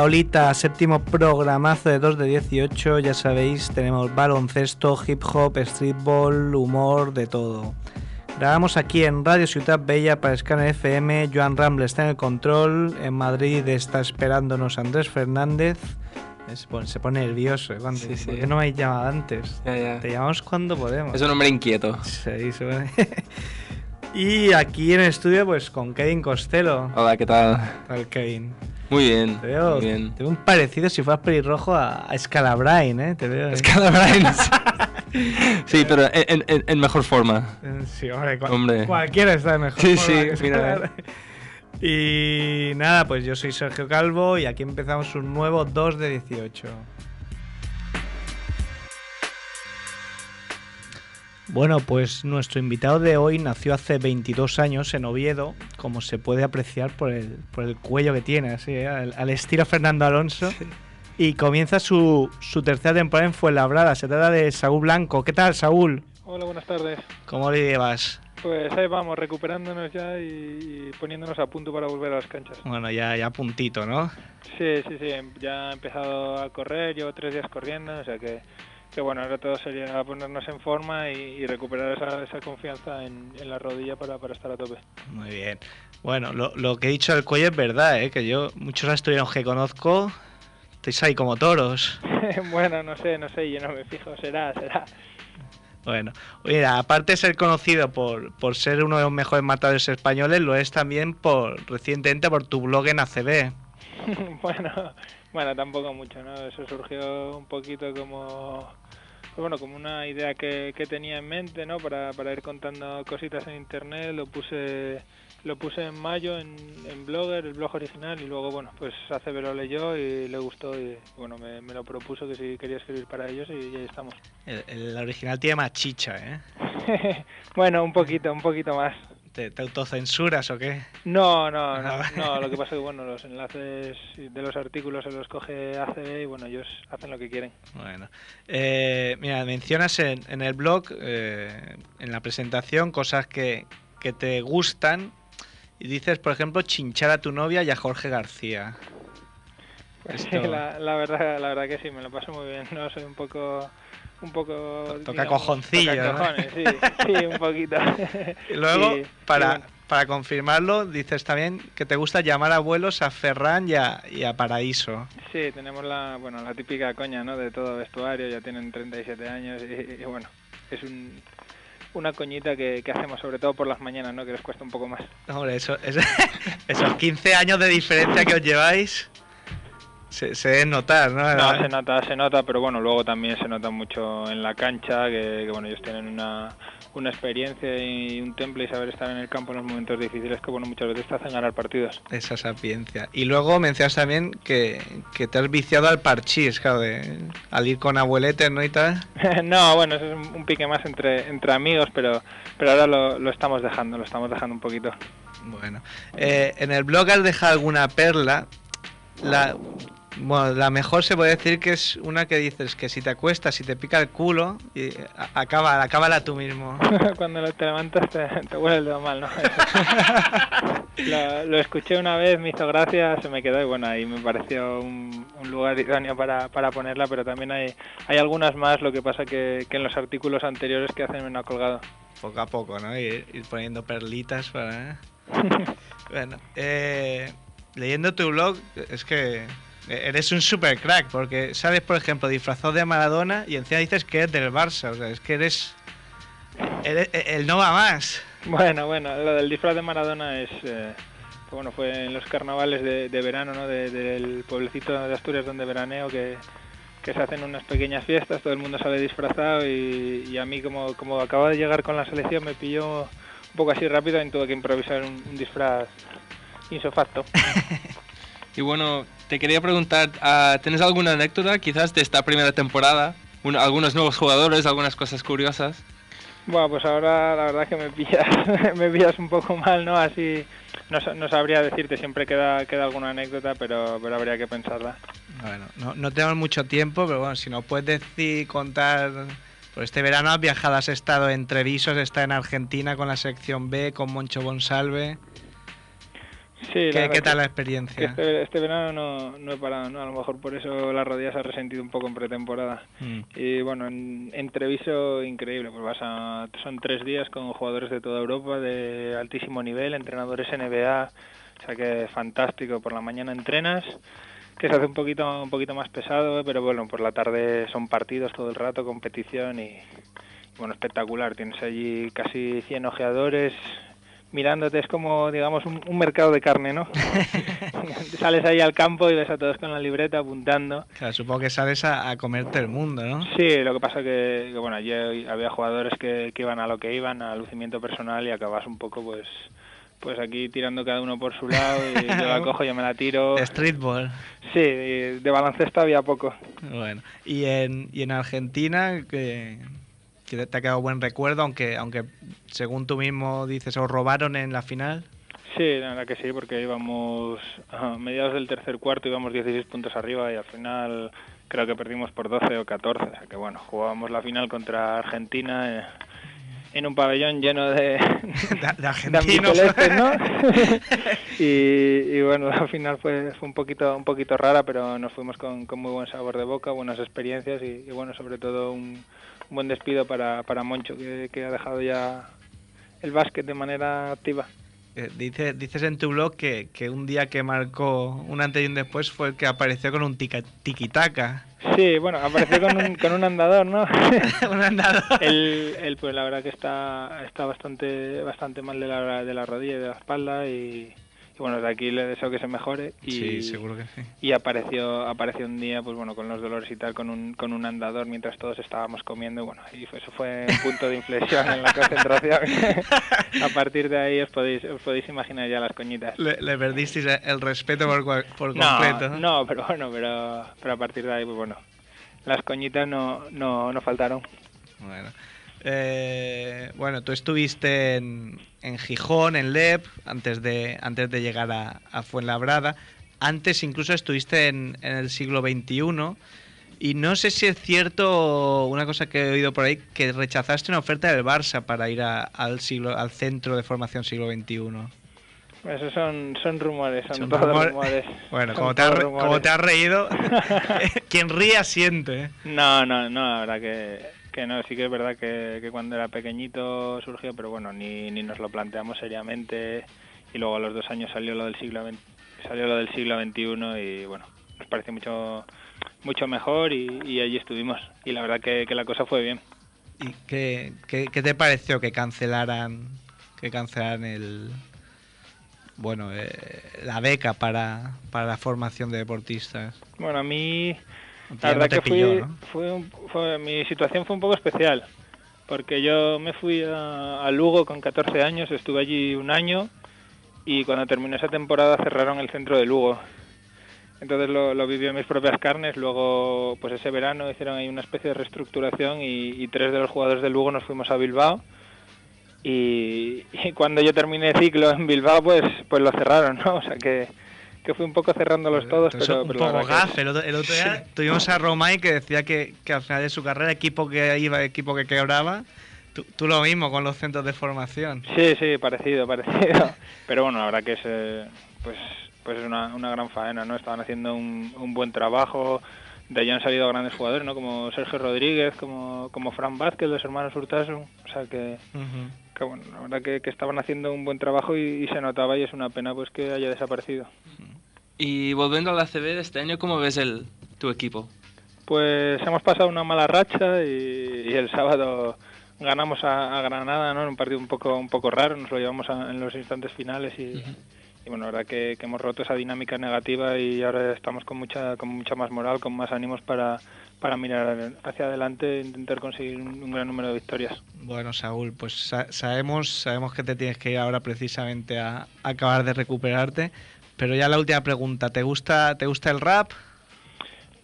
Hola Olita, séptimo programazo de 2 de 18, ya sabéis, tenemos baloncesto, hip hop, streetball, humor, de todo. Grabamos aquí en Radio Ciudad Bella para Scanner FM, Joan Ramble está en el control, en Madrid está esperándonos Andrés Fernández. Se pone, se pone nervioso, ¿eh? Sí, sí. ¿Por qué no me habéis llamado antes? Ya, ya. Te llamamos cuando podemos. Es un hombre inquieto. Sí, se pone- y aquí en el estudio, pues con Kevin Costello. Hola, ¿qué tal? ¿Qué tal, Kevin? Muy bien. Te veo, Muy bien. te veo un parecido si fueras pelirrojo a, a Scalabrine, ¿eh? Te veo. Sí, pero en, en- en mejor forma. Eh, Sí, hombre, cua- Hombre. cualquiera está de mejor Sí, forma sí, que mira, Scalabrine. Y nada, pues yo soy Sergio Calvo y aquí empezamos un nuevo 2 de 18. Bueno, pues nuestro invitado de hoy nació hace 22 años en Oviedo, como se puede apreciar por el, por el cuello que tiene, así, ¿eh? al, al estilo Fernando Alonso. Y comienza su, su tercera temporada en Fuenlabrada. Se trata de Saúl Blanco. ¿Qué tal, Saúl? Hola, buenas tardes. ¿Cómo le llevas? Pues ahí vamos, recuperándonos ya y, y poniéndonos a punto para volver a las canchas. Bueno, ya, ya puntito, ¿no? Sí, sí, sí, ya he empezado a correr, llevo tres días corriendo, o sea que, que bueno, ahora todo sería ponernos en forma y, y recuperar esa, esa confianza en, en la rodilla para, para estar a tope. Muy bien. Bueno, lo, lo que he dicho del cuello es verdad, ¿eh? que yo, muchos asturianos que conozco, estáis ahí como toros. bueno, no sé, no sé, yo no me fijo, será, será. Bueno, oye, aparte de ser conocido por, por ser uno de los mejores matadores españoles, lo es también por recientemente por tu blog en ACB. bueno, bueno, tampoco mucho, ¿no? Eso surgió un poquito como, bueno, como una idea que, que tenía en mente, ¿no? Para, para ir contando cositas en internet, lo puse lo puse en mayo en, en Blogger, el blog original, y luego, bueno, pues ACB lo leyó y le gustó y, bueno, me, me lo propuso que si quería escribir para ellos y, ahí estamos. El, el original tiene más chicha, ¿eh? bueno, un poquito, un poquito más. ¿Te, te autocensuras o qué? No, no, no, Ah, no, lo que pasa es que bueno, los enlaces de los artículos se los coge ACB y bueno, ellos hacen lo que quieren. Bueno, eh, mira, mencionas en, en el blog, eh, en la presentación, cosas que, que te gustan y dices, por ejemplo, chinchar a tu novia y a Jorge García. Pues sí, la, la verdad, la verdad que sí, me lo paso muy bien, ¿no? Soy un poco, un poco... Toca digamos, cojoncillo, ¿no? tocacojones, sí, sí, un poquito. Y luego, Sí, para, sí, para confirmarlo, dices también que te gusta llamar abuelos a Ferran y a, y a Paraíso. Sí, tenemos la, bueno, la típica coña, ¿no? De todo vestuario, ya tienen 37 años y, y bueno, es un, una coñita que, que hacemos sobre todo por las mañanas, ¿no? Que les cuesta un poco más. Hombre, eso, eso- esos 15 años de diferencia que os lleváis se, se notar, ¿no? No, se nota, se nota, pero bueno, luego también se nota mucho en la cancha, que, que, bueno, ellos tienen una, una experiencia y un temple y saber estar en el campo en los momentos difíciles que bueno, muchas veces te hacen ganar partidos. Esa sapiencia. Y luego mencionas también que, que te has viciado al parchís, claro, de, al ir con abueletes, ¿no? Y tal. no, bueno, eso es un, un pique más entre, entre amigos, pero, pero ahora lo, lo estamos dejando, lo estamos dejando un poquito. Bueno, eh, en el blog has dejado alguna perla. La, bueno, la mejor se puede decir que es una que dices que si te acuestas, si te pica el culo, y acaba, acábala tú mismo. Cuando te levantas te, te huele el dedo mal, ¿no? lo, lo escuché una vez, me hizo gracia, se me quedó y bueno, ahí me pareció un, un lugar idóneo para, para ponerla, pero también hay, hay algunas más, lo que pasa que, que en los artículos anteriores que hacen me no ha colgado. Poco a poco, ¿no? Ir, ir poniendo perlitas para... bueno, eh, leyendo tu blog, es que eres un super crack, porque sales, por ejemplo, disfrazado de Maradona y encima dices que eres del Barça, o sea, es que eres, eres el no va más. Bueno, bueno, lo del disfraz de Maradona es... Eh, bueno, fue en los carnavales de, verano, ¿no? del pueblecito de Asturias donde veraneo, que, que, se hacen unas pequeñas fiestas, todo el mundo sale disfrazado y, a mí como, como acaba de llegar con la selección me pilló un poco así rápido y tuve que improvisar un, disfraz insofacto. y bueno, te quería preguntar, ah, ¿tienes alguna anécdota quizás de esta primera temporada? algunos nuevos jugadores, algunas cosas curiosas. Bueno, pues ahora la verdad es que me pillas, me pillas un poco mal, ¿no? Así no, sabría decirte, siempre queda, queda alguna anécdota, pero, pero habría que pensarla. Bueno, no, no tenemos mucho tiempo, pero bueno, si nos puedes decir, contar por este verano has viajado, has estado en Treviso, has estado en Argentina con la sección B, con Moncho Bonsalve. Sí, ¿Qué, tal la experiencia? Este, este, verano no, no he parado, ¿no? a lo mejor por eso las rodillas se ha resentido un poco en pretemporada. Mm. Y bueno, en, en, Treviso increíble, pues vas a, son tres días con jugadores de toda Europa de altísimo nivel, entrenadores NBA, o sea que fantástico, por la mañana entrenas que se hace un poquito un poquito más pesado, pero bueno, por la tarde son partidos todo el rato, competición y, bueno, espectacular. Tienes allí casi 100 ojeadores mirándote, es como, digamos, un, mercado de carne, ¿no? sales ahí al campo y ves a todos con la libreta apuntando. Claro, supongo que sales a, comerte el mundo, ¿no? Sí, lo que pasa que, que bueno, allí había jugadores que, que iban a lo que iban, al lucimiento personal y acabas un poco, pues pues aquí tirando cada uno por su lado y yo la cojo, yo me la tiro. Streetball. Sí, de baloncesto había poco. Bueno, y en, y en Argentina, que, te ha quedado buen recuerdo, aunque, aunque según tú mismo dices, os robaron en la final. Sí, la verdad que sí, porque íbamos a mediados del tercer cuarto, íbamos 16 puntos arriba y al final creo que perdimos por 12 o 14. O sea que bueno, jugábamos la final contra Argentina. Eh, en un pabellón lleno de, de, argentinos ¿no? y, bueno al final fue, fue un poquito un poquito rara pero nos fuimos con, con muy buen sabor de boca buenas experiencias y, bueno sobre todo un, buen despido para, para Moncho que, que ha dejado ya el básquet de manera activa eh, dices, dices en tu blog que, que, un día que marcó un antes y un después fue el que apareció con un tiquitaca. Sí, bueno, apareció con un, con un andador, ¿no? un andador. Él, pues la verdad que está, está bastante, bastante mal de la, de la rodilla y de la espalda y, bueno, de aquí le deseo que se mejore y, sí, seguro que sí. y apareció, apareció un día, pues bueno, con los dolores y tal, con un, con un andador mientras todos estábamos comiendo y bueno, y eso fue un punto de inflexión en la concentración. a partir de ahí os podéis, os podéis imaginar ya las coñitas. Le, le perdisteis el respeto por, por completo. No, no, pero bueno, pero, pero a partir de ahí, pues bueno, las coñitas no, no, no faltaron. Bueno. Eh, bueno, tú estuviste en, en, Gijón, en LEP, antes de, antes de llegar a, a Fuenlabrada. Antes incluso estuviste en, en, el siglo XXI. Y no sé si es cierto una cosa que he oído por ahí, que rechazaste una oferta del Barça para ir al, siglo, al centro de formación siglo XXI. Esos son, son rumores, son, todos rumores. Bueno, como te, has, como te has reído, quien ríe asiente. ¿eh? No, no, no, la verdad que que no, sí que es verdad que, cuando era pequeñito surgió, pero bueno, ni, ni nos lo planteamos seriamente y luego a los dos años salió lo del siglo salió lo del siglo XXI y bueno, nos pareció mucho mucho mejor y, allí estuvimos y la verdad que, la cosa fue bien. ¿Y qué, qué, te pareció que cancelaran que cancelaran el bueno eh, la beca para, para la formación de deportistas? Bueno, a mí la verdad que fue, mi situación fue un poco especial, porque yo me fui a, Lugo con 14 años, estuve allí un año y cuando terminó esa temporada cerraron el centro de Lugo. Entonces lo, lo viví en mis propias carnes, luego pues ese verano hicieron ahí una especie de reestructuración y, tres de los jugadores de Lugo nos fuimos a Bilbao y, y, cuando yo terminé el ciclo en Bilbao pues pues lo cerraron, ¿no? O sea que que fue un poco cerrándolos todos, pero, un poco gaf. El, otro, día tuvimos a Romay que decía que, que, al final de su carrera, equipo que iba, equipo que quebraba. Tú, lo mismo con los centros de formación. Sí, sí, parecido, parecido. pero bueno, la verdad que es, eh, pues, pues es una, una gran faena, ¿no? Estaban haciendo un, un buen trabajo, de ahí han salido grandes jugadores, ¿no? Como Sergio Rodríguez, como, como Fran Vázquez, los hermanos Hurtasun. O sea que, que bueno, la verdad que, que, estaban haciendo un buen trabajo y, y, se notaba y es una pena pues que haya desaparecido. Y volviendo a la CB de este año, ¿cómo ves el, tu equipo? Pues hemos pasado una mala racha y, y el sábado ganamos a, a, Granada, ¿no? En un partido un poco un poco raro, nos lo llevamos a, en los instantes finales y, uh -huh. y bueno, la verdad que, que, hemos roto esa dinámica negativa y ahora estamos con mucha con mucha más moral, con más ánimos para para mirar hacia adelante e intentar conseguir un, un gran número de victorias. Bueno, Saúl, pues sa sabemos sabemos que te tienes que ir ahora precisamente a, a acabar de recuperarte, pero ya la última pregunta, ¿te gusta te gusta el rap?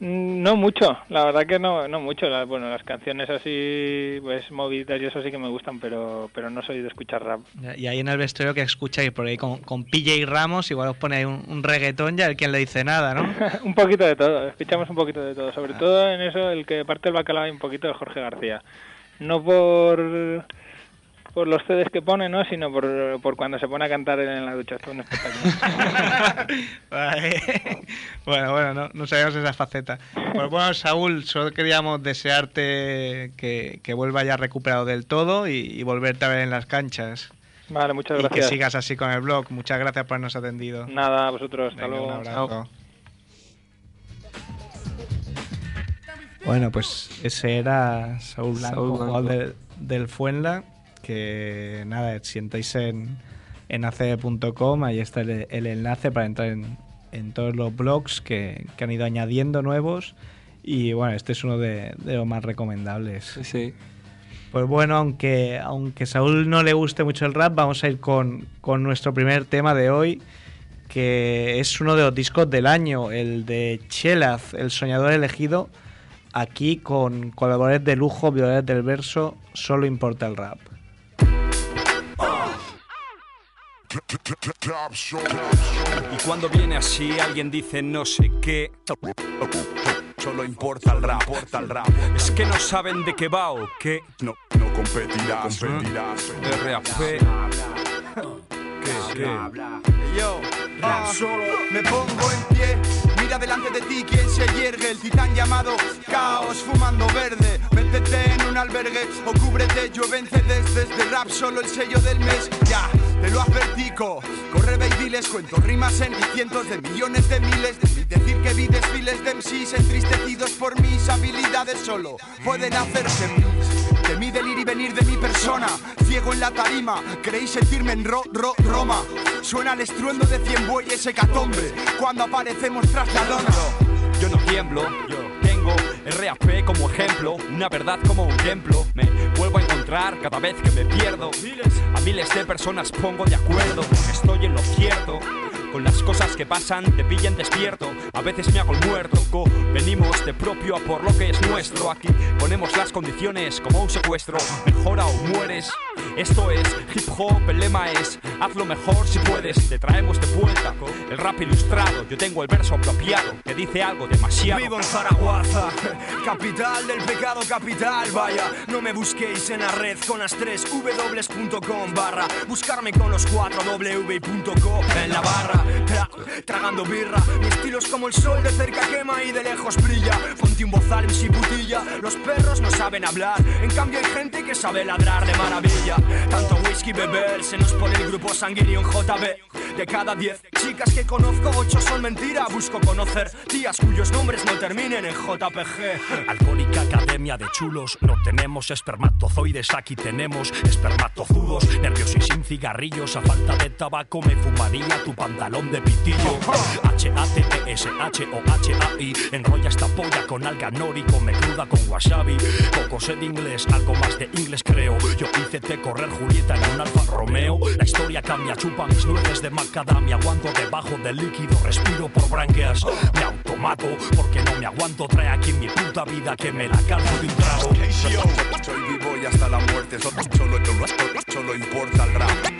No mucho, la verdad que no, no mucho. La, bueno, las canciones así, pues movidas y eso sí que me gustan, pero, pero no soy de escuchar rap. Y ahí en el vestuario que escucháis por ahí con, con PJ Ramos, igual os pone ahí un, un reggaetón y a quien le dice nada, ¿no? un poquito de todo, escuchamos un poquito de todo. Sobre ah. todo en eso, el que parte el bacalao hay un poquito de Jorge García. No por por los CDs que pone, ¿no? Sino por, por cuando se pone a cantar en la ducha. Esto es un espectáculo. bueno, bueno, no, no sabíamos esa faceta. Pues bueno, Saúl, solo queríamos desearte que, que vuelva ya recuperado del todo y, y, volverte a ver en las canchas. Vale, muchas gracias. Y que sigas así con el blog. Muchas gracias por habernos atendido. Nada, a vosotros. Hasta Venga, luego. Un abrazo. Bueno, pues ese era Saúl Blanco, Saúl Blanco. jugador de, del Fuenla que nada, si entráis en, en acb.com, ahí está el, el, enlace para entrar en, en todos los blogs que, que, han ido añadiendo nuevos. Y bueno, este es uno de, de los más recomendables. Sí. Pues bueno, aunque, aunque Saúl no le guste mucho el rap, vamos a ir con, con nuestro primer tema de hoy, que es uno de los discos del año, el de Chelaz, el soñador elegido. Aquí con colaboradores de lujo, violadores del verso, solo importa el rap. Y cuando viene así, alguien dice no sé qué. Solo importa el rap, importa el rap. Es que no saben de qué va o qué. No, no competirás, no competirás. RAP. ¿Qué? ¿Qué? Yo, rap solo, me pongo en pie. Mira delante de ti quien se yergue, el titán llamado Caos fumando verde. Métete en un albergue o cúbrete, llueve en CDs desde rap solo el sello del mes. Ya, te lo advertico. Corre y diles, cuento rimas en cientos de millones de miles. De decir que vi desfiles de MCs entristecidos por mis habilidades solo pueden hacerse mis. De mi delir y venir de mi persona, ciego en la tarima, creí sentirme en ro, ro, Roma. Suena el estruendo de cien bueyes hecatombe cuando aparecemos tras la lona. Yo no tiemblo, RAP como ejemplo, una verdad como un templo. Me vuelvo a encontrar cada vez que me pierdo. A miles de personas pongo de acuerdo, estoy en lo cierto. Con las cosas que pasan te pillan despierto. A veces me hago el muerto. Venimos de propio a por lo que es nuestro. Aquí ponemos las condiciones como un secuestro. Mejora o mueres. Esto es hip hop, el lema es hazlo mejor si puedes. Te traemos de vuelta el rap ilustrado. Yo tengo el verso apropiado que dice algo demasiado. Vivo en Zaragoza, capital del pecado capital. Vaya, no me busquéis en la red con las tres w.com barra. Buscarme con los cuatro w.co en la barra. Tra tragando birra, mi estilo es como el sol de cerca quema y de lejos brilla. Ponte un bozal si putilla. Los perros no saben hablar, en cambio hay gente que sabe ladrar de maravilla. Tanto whisky beber, se nos pone el grupo sanguíneo en JB. De cada diez chicas que conozco, ocho son mentira. Busco conocer tías cuyos nombres no terminen en JPG. Alcohólica academia de chulos, no tenemos espermatozoides, aquí tenemos espermatozudos. Nervios y sin cigarrillos, a falta de tabaco me fumaría tu pantalón de pitillo. H-A-T-T-S-H-O-H-A-I, enrolla esta polla con alga nori, come cruda con wasabi. Poco sé de inglés, algo más de inglés creo. Yo hice te correr Julieta en un Alfa Romeo. La historia cambia, chupa mis nueces de macadamia. Aguanto debajo del líquido, respiro por branquias. Me automato porque no me aguanto. Trae aquí mi puta vida que me la calzo de un trago. Soy vivo y hasta la muerte, solo, solo, solo importa el rap.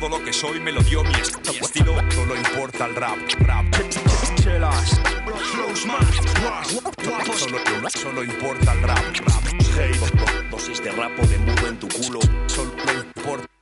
Todo lo que soy me lo dio mi, est mi estilo. Solo importa el rap, rap. Chelas, flows más, solo, importa el rap, rap. Hey, dosis de rap o de mudo en tu culo. Solo importa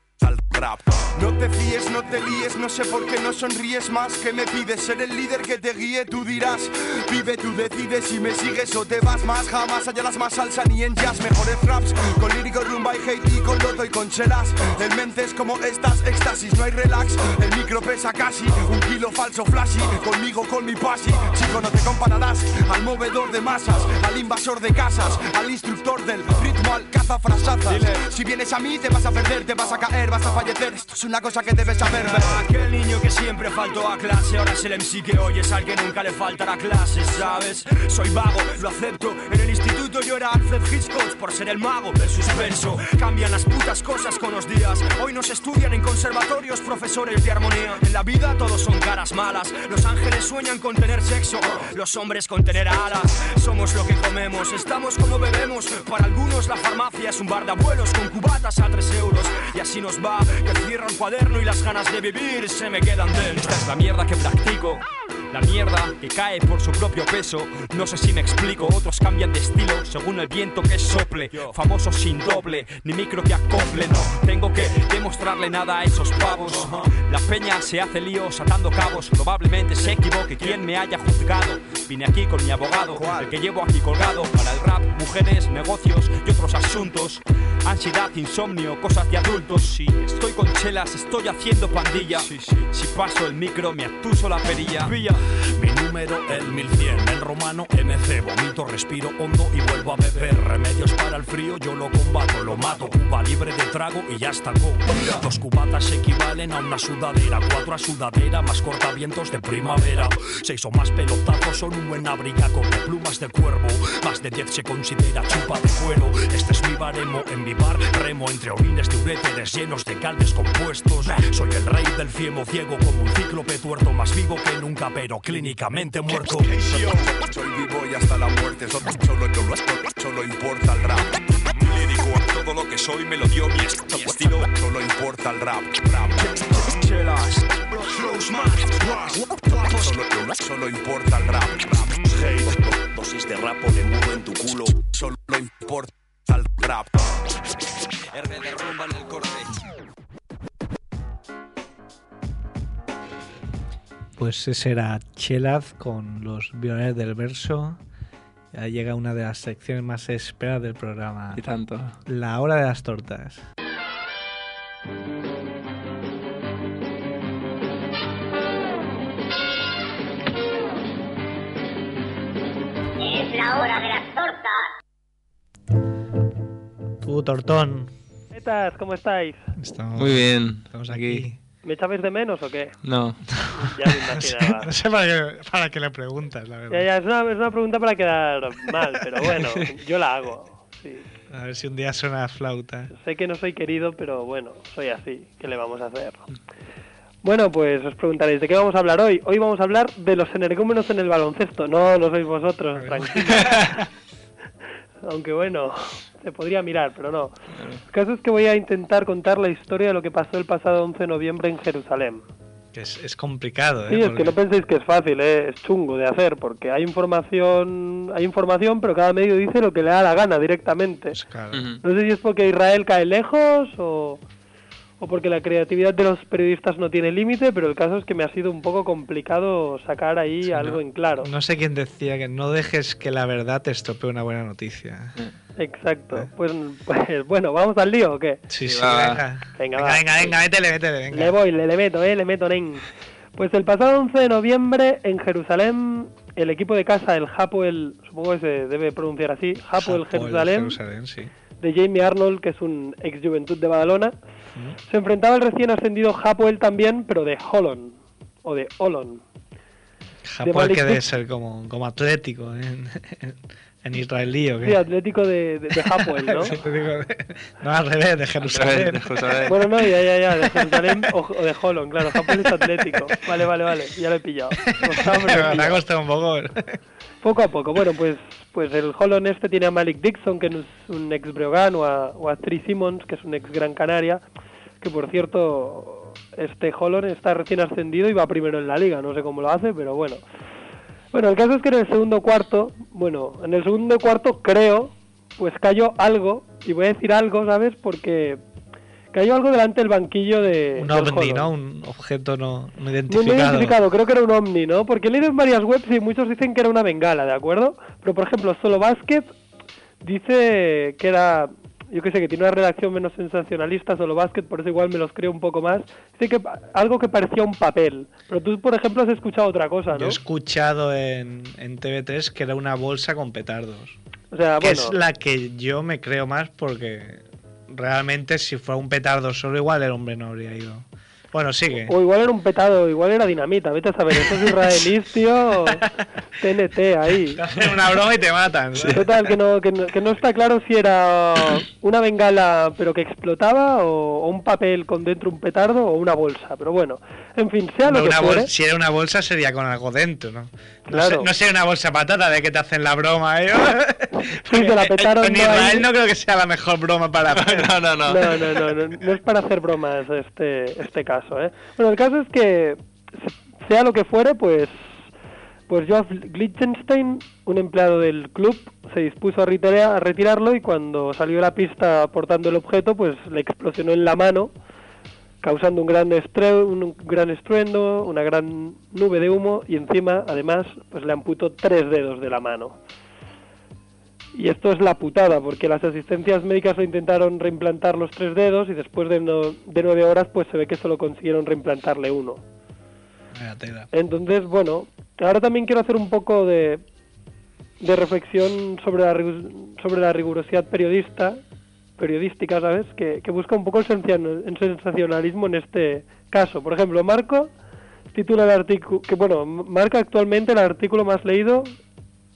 rap. No te fíes, no te líes, no sé por qué no sonríes más. que me pides? Ser el líder que te guíe, tú dirás. Vive, tú decides si me sigues o te vas más. Jamás las más salsa ni en jazz. Mejores raps con lírico, rumba y hate y con loto y con chelas. El mente es como estas, éxtasis, no hay relax. El micro pesa casi un kilo falso flashy. Conmigo, con mi pasi. Chico, no te compararás al movedor de masas, al invasor de casas, al instructor del ritmo, al caza Si vienes a mí, te vas a perder, te vas a caer, vas a Esto es una cosa que debes saber. Aquel niño que siempre faltó a clase, ahora es el MC que oyes al que nunca le faltará clase, ¿sabes? Soy vago, lo acepto. En el instituto yo era Alfred Hitchcock por ser el mago del suspenso. Cambian las putas cosas con los días. Hoy nos estudian en conservatorios profesores de armonía. En la vida todos son caras malas. Los ángeles sueñan con tener sexo, los hombres con tener alas. Somos lo que comemos, estamos como bebemos. Para algunos la farmacia es un bar de abuelos con cubatas a 3 euros. Y así nos va, que cierra un cuaderno y las ganas de vivir se me quedan dentro. Esta es la mierda que practico. La mierda que cae por su propio peso. No sé si me explico, otros cambian de estilo según el viento que sople. Famoso sin doble, ni micro que acople. No tengo que demostrarle nada a esos pavos. La peña se hace líos atando cabos. Probablemente se equivoque quien me haya juzgado. Vine aquí con mi abogado, el que llevo aquí colgado. Para el rap, mujeres, negocios y otros asuntos. Ansiedad, insomnio, cosas de adultos. Si estoy con chelas, estoy haciendo pandilla. Si paso el micro, me atuso la perilla. Mi número el 1100, en romano MC, vomito, respiro hondo y vuelvo a beber. Remedios para el frío, yo lo combato, lo mato. Cuba libre de trago y ya está go. Dos cubatas equivalen a una sudadera, cuatro a sudadera, más cortavientos de primavera. Seis o más pelotazos son un buen abrigaco de plumas de cuervo. Más de diez se considera chupa de cuero. Este es mi baremo en mi bar, remo entre orines de uréteres llenos de caldes compuestos. Soy el rey del fiemo ciego como un cíclope tuerto, más vivo que nunca, pero clínicamente muerto. Soy vivo y hasta la muerte, solo, solo, solo importa el rap. Lírico, todo lo que soy me lo dio mi, estilo. Solo importa el rap. rap. Solo, solo importa el rap. rap. Hate, dosis de rap o de muro en tu culo. Solo importa el rap. R de rumba en el corte. Pues ese era Chelaz con los violines del verso. Ya llega una de las secciones más esperadas del programa. Y tanto. La hora de las tortas. Es la hora de las tortas. Tú, Tortón. ¿Qué tal? ¿Cómo estáis? Estamos, Muy bien. Estamos aquí. ¿Me echabais de menos o qué? No. Ya me imaginaba. No sé para qué, para qué le preguntas, la Ya, verdad. ya, es una, es una pregunta para quedar mal, pero bueno, yo la hago. Sí. A ver si un día suena la flauta. Sé que no soy querido, pero bueno, soy así. ¿Qué le vamos a hacer? Bueno, pues os preguntaréis, ¿de qué vamos a hablar hoy? Hoy vamos a hablar de los energúmenos en el baloncesto. No, no sois vosotros, tranquilo. Aunque bueno, se podría mirar, pero no. El caso es que voy a intentar contar la historia de lo que pasó el pasado 11 de noviembre en Jerusalén. Que es, es complicado, ¿eh? Sí, es Porque- que no penséis que es fácil, ¿eh? es chungo de hacer, porque hay información, hay información, pero cada medio dice lo que le da la gana directamente. pues, claro. Ujú. No sé si es porque Israel cae lejos o, o porque la creatividad de los periodistas no tiene límite, pero el caso es que me ha sido un poco complicado sacar ahí Sí, algo no- en claro. No sé quién decía que no dejes que la verdad te estropee una buena noticia. Exacto. ¿Eh? Pues, pues bueno, ¿vamos al lío o qué? Sí, Sí, va. venga. Venga, venga, va. venga, venga, métele, métele, venga. Le voy, le, le meto, eh, le meto, nen. Pues el pasado 11 de noviembre en Jerusalén, el equipo de casa, el Hapoel, supongo que se debe pronunciar así, Hapoel Hapoel Jerusalén, Jerusalén, sí. De Jamie Arnold, que es un ex Juventud de Badalona, se enfrentaba al recién ascendido Hapoel también, pero de Holon, o de Olon. Hapoel que debe ser como, como atlético en, en israelí o qué. Sí, Atlético de, de, de Hapoel, ¿no? No, al revés, de Jerusalén. De Jerusalén. Bueno, no, ya, ya, ya, de Jerusalén o, o de Holon, claro, Hapoel es Atlético. Vale, vale, vale, ya lo he pillado. Lo estaba Me ha costado un poco. Poco a poco. Bueno, pues pues el Holon este tiene a Malik Dixon, que es un ex Breogán, o a, Tri Simmons, que es un ex Gran Canaria, que por cierto, este Holon está recién ascendido y va primero en la liga, no sé cómo lo hace, pero bueno. Bueno, el caso es que en el segundo cuarto, bueno, en el segundo cuarto creo, pues cayó algo, y voy a decir algo, ¿sabes? Porque cayó algo delante del banquillo de. Un ovni. ¿no? Un objeto no, no identificado. no identificado, creo que era un ovni, ¿no? Porque he leído en varias webs y muchos dicen que era una bengala, ¿de acuerdo? Pero por ejemplo, Solo Basket dice que era, yo qué sé, que tiene una redacción menos sensacionalista, Solo Basket, por eso igual me los creo un poco más. Dice que algo que parecía un papel. Pero tú, por ejemplo, has escuchado otra cosa, Yo ¿no? he escuchado en, en TV3 que era una bolsa con petardos. O sea, que bueno, es la que yo me creo más porque realmente si fuera un petardo solo igual el hombre no habría ido. Bueno, sigue. o igual era un petado, igual era dinamita, vete a saber, esos israelíes, tío, TNT ahí. Te hacen una broma y te matan. ¿sabes? Total, que no, que, no, que no está claro si era una bengala pero que explotaba o, o un papel con dentro un petardo o una bolsa. Pero bueno, en fin, sea lo que una fuere. si era una bolsa sería con algo dentro, ¿no? No, sé- no una bolsa patata de que te hacen la broma. ¿eh? Sí, te la petaron Israel ahí. no creo que sea la mejor broma para hacer. No, no, no. No, no, no, no, no es para hacer bromas este, este caso, ¿eh? Bueno, el caso es que, se- sea lo que fuere, pues, pues Joaf Lichtenstein, un empleado del club, se dispuso a, retirar- a retirarlo y cuando salió a la pista portando el objeto, pues le explosionó en la mano, causando un gran, estre- un gran estruendo, una gran nube de humo y encima, además, pues le amputó tres dedos de la mano. Y esto es la putada, porque las asistencias médicas lo intentaron reimplantar los tres dedos y después de, no- de nueve horas pues se ve que solo consiguieron reimplantarle uno. Entonces, bueno, ahora también quiero hacer un poco de, de reflexión sobre la, sobre la rigurosidad periodista, periodística, ¿sabes? Que, que busca un poco el sensacion- el sensacionalismo en este caso. Por ejemplo, Marco titula el artículo, que bueno, marca actualmente el artículo más leído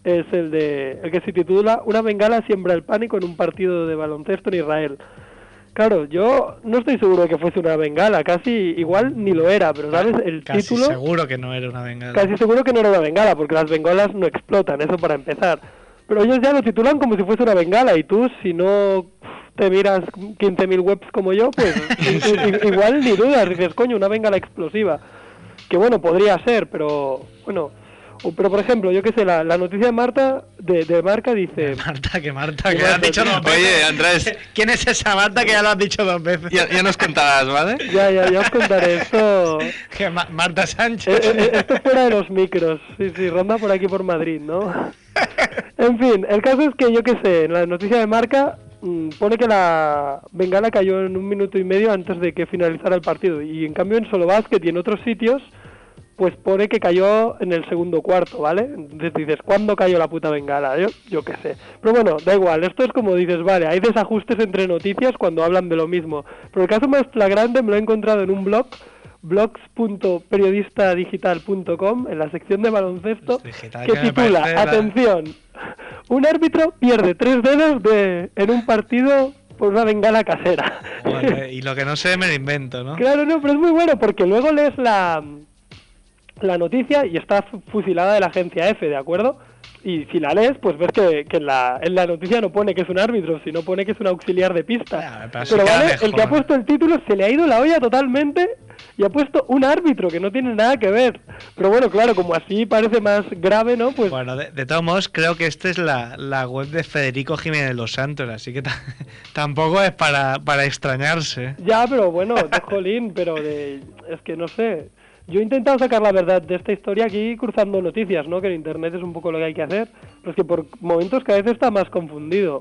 es el de el que se titula Una bengala siembra el pánico en un partido de baloncesto en Israel. Claro, yo no estoy seguro de que fuese una bengala, casi igual ni lo era, pero sabes, el Casi título seguro que no era una bengala. Casi seguro que no era una bengala, porque las bengalas no explotan, eso para empezar. Pero ellos ya lo titulan como si fuese una bengala, y tú, si no te miras 15.000 webs como yo, pues igual ni dudas, dices, coño, una bengala explosiva. Que bueno, podría ser, pero bueno. Pero por ejemplo, yo qué sé, la, la noticia de Marta, de, de Marca dice... Marta, que Marta, que lo has Marta, dicho dos veces. Oye, Andrés, ¿Quién es esa Marta que ya lo has dicho dos veces? ya, ya nos contarás, ¿vale? Ya, ya, ya os contaré esto. Que Ma- Marta Eh, Sánchez. eh, eh, esto fuera de los micros, sí, sí, ronda por aquí por Madrid, ¿no? En fin, el caso es que yo qué sé, en la noticia de marca pone que la bengala cayó en un minuto y medio antes de que finalizara el partido y en cambio en Solo Basket y en otros sitios pues pone que cayó en el segundo cuarto, ¿vale? Entonces dices, ¿cuándo cayó la puta bengala? Yo, yo qué sé. Pero bueno, da igual, esto es como dices, vale, hay desajustes entre noticias cuando hablan de lo mismo. Pero el caso más flagrante me lo he encontrado en un blog, blogs.periodistadigital.com, en la sección de baloncesto, Es digital, que titula, atención, un árbitro pierde tres dedos de, en un partido por una bengala casera. Y lo que no sé me lo invento, ¿no? Claro, no, pero es muy bueno porque luego lees la, la noticia y está fu- fusilada de la agencia F, ¿de acuerdo? Y si la lees, pues ves que, que en, la, en la noticia no pone que es un árbitro, sino pone que es un auxiliar de pista. Pero vale, el que ha puesto el título se le ha ido la olla totalmente y ha puesto un árbitro que no tiene nada que ver. Pero bueno, claro, como así parece más grave, ¿no? Pues Bueno, de, de todos modos, creo que esta es la, la web de Federico Jiménez Los Santos, así que ta- tampoco es para, para extrañarse. Ya, pero bueno, de jolín, pero de, es que no sé. Yo he intentado sacar la verdad de esta historia aquí cruzando noticias, ¿no? Que en internet es un poco lo que hay que hacer, pero es que por momentos cada vez está más confundido.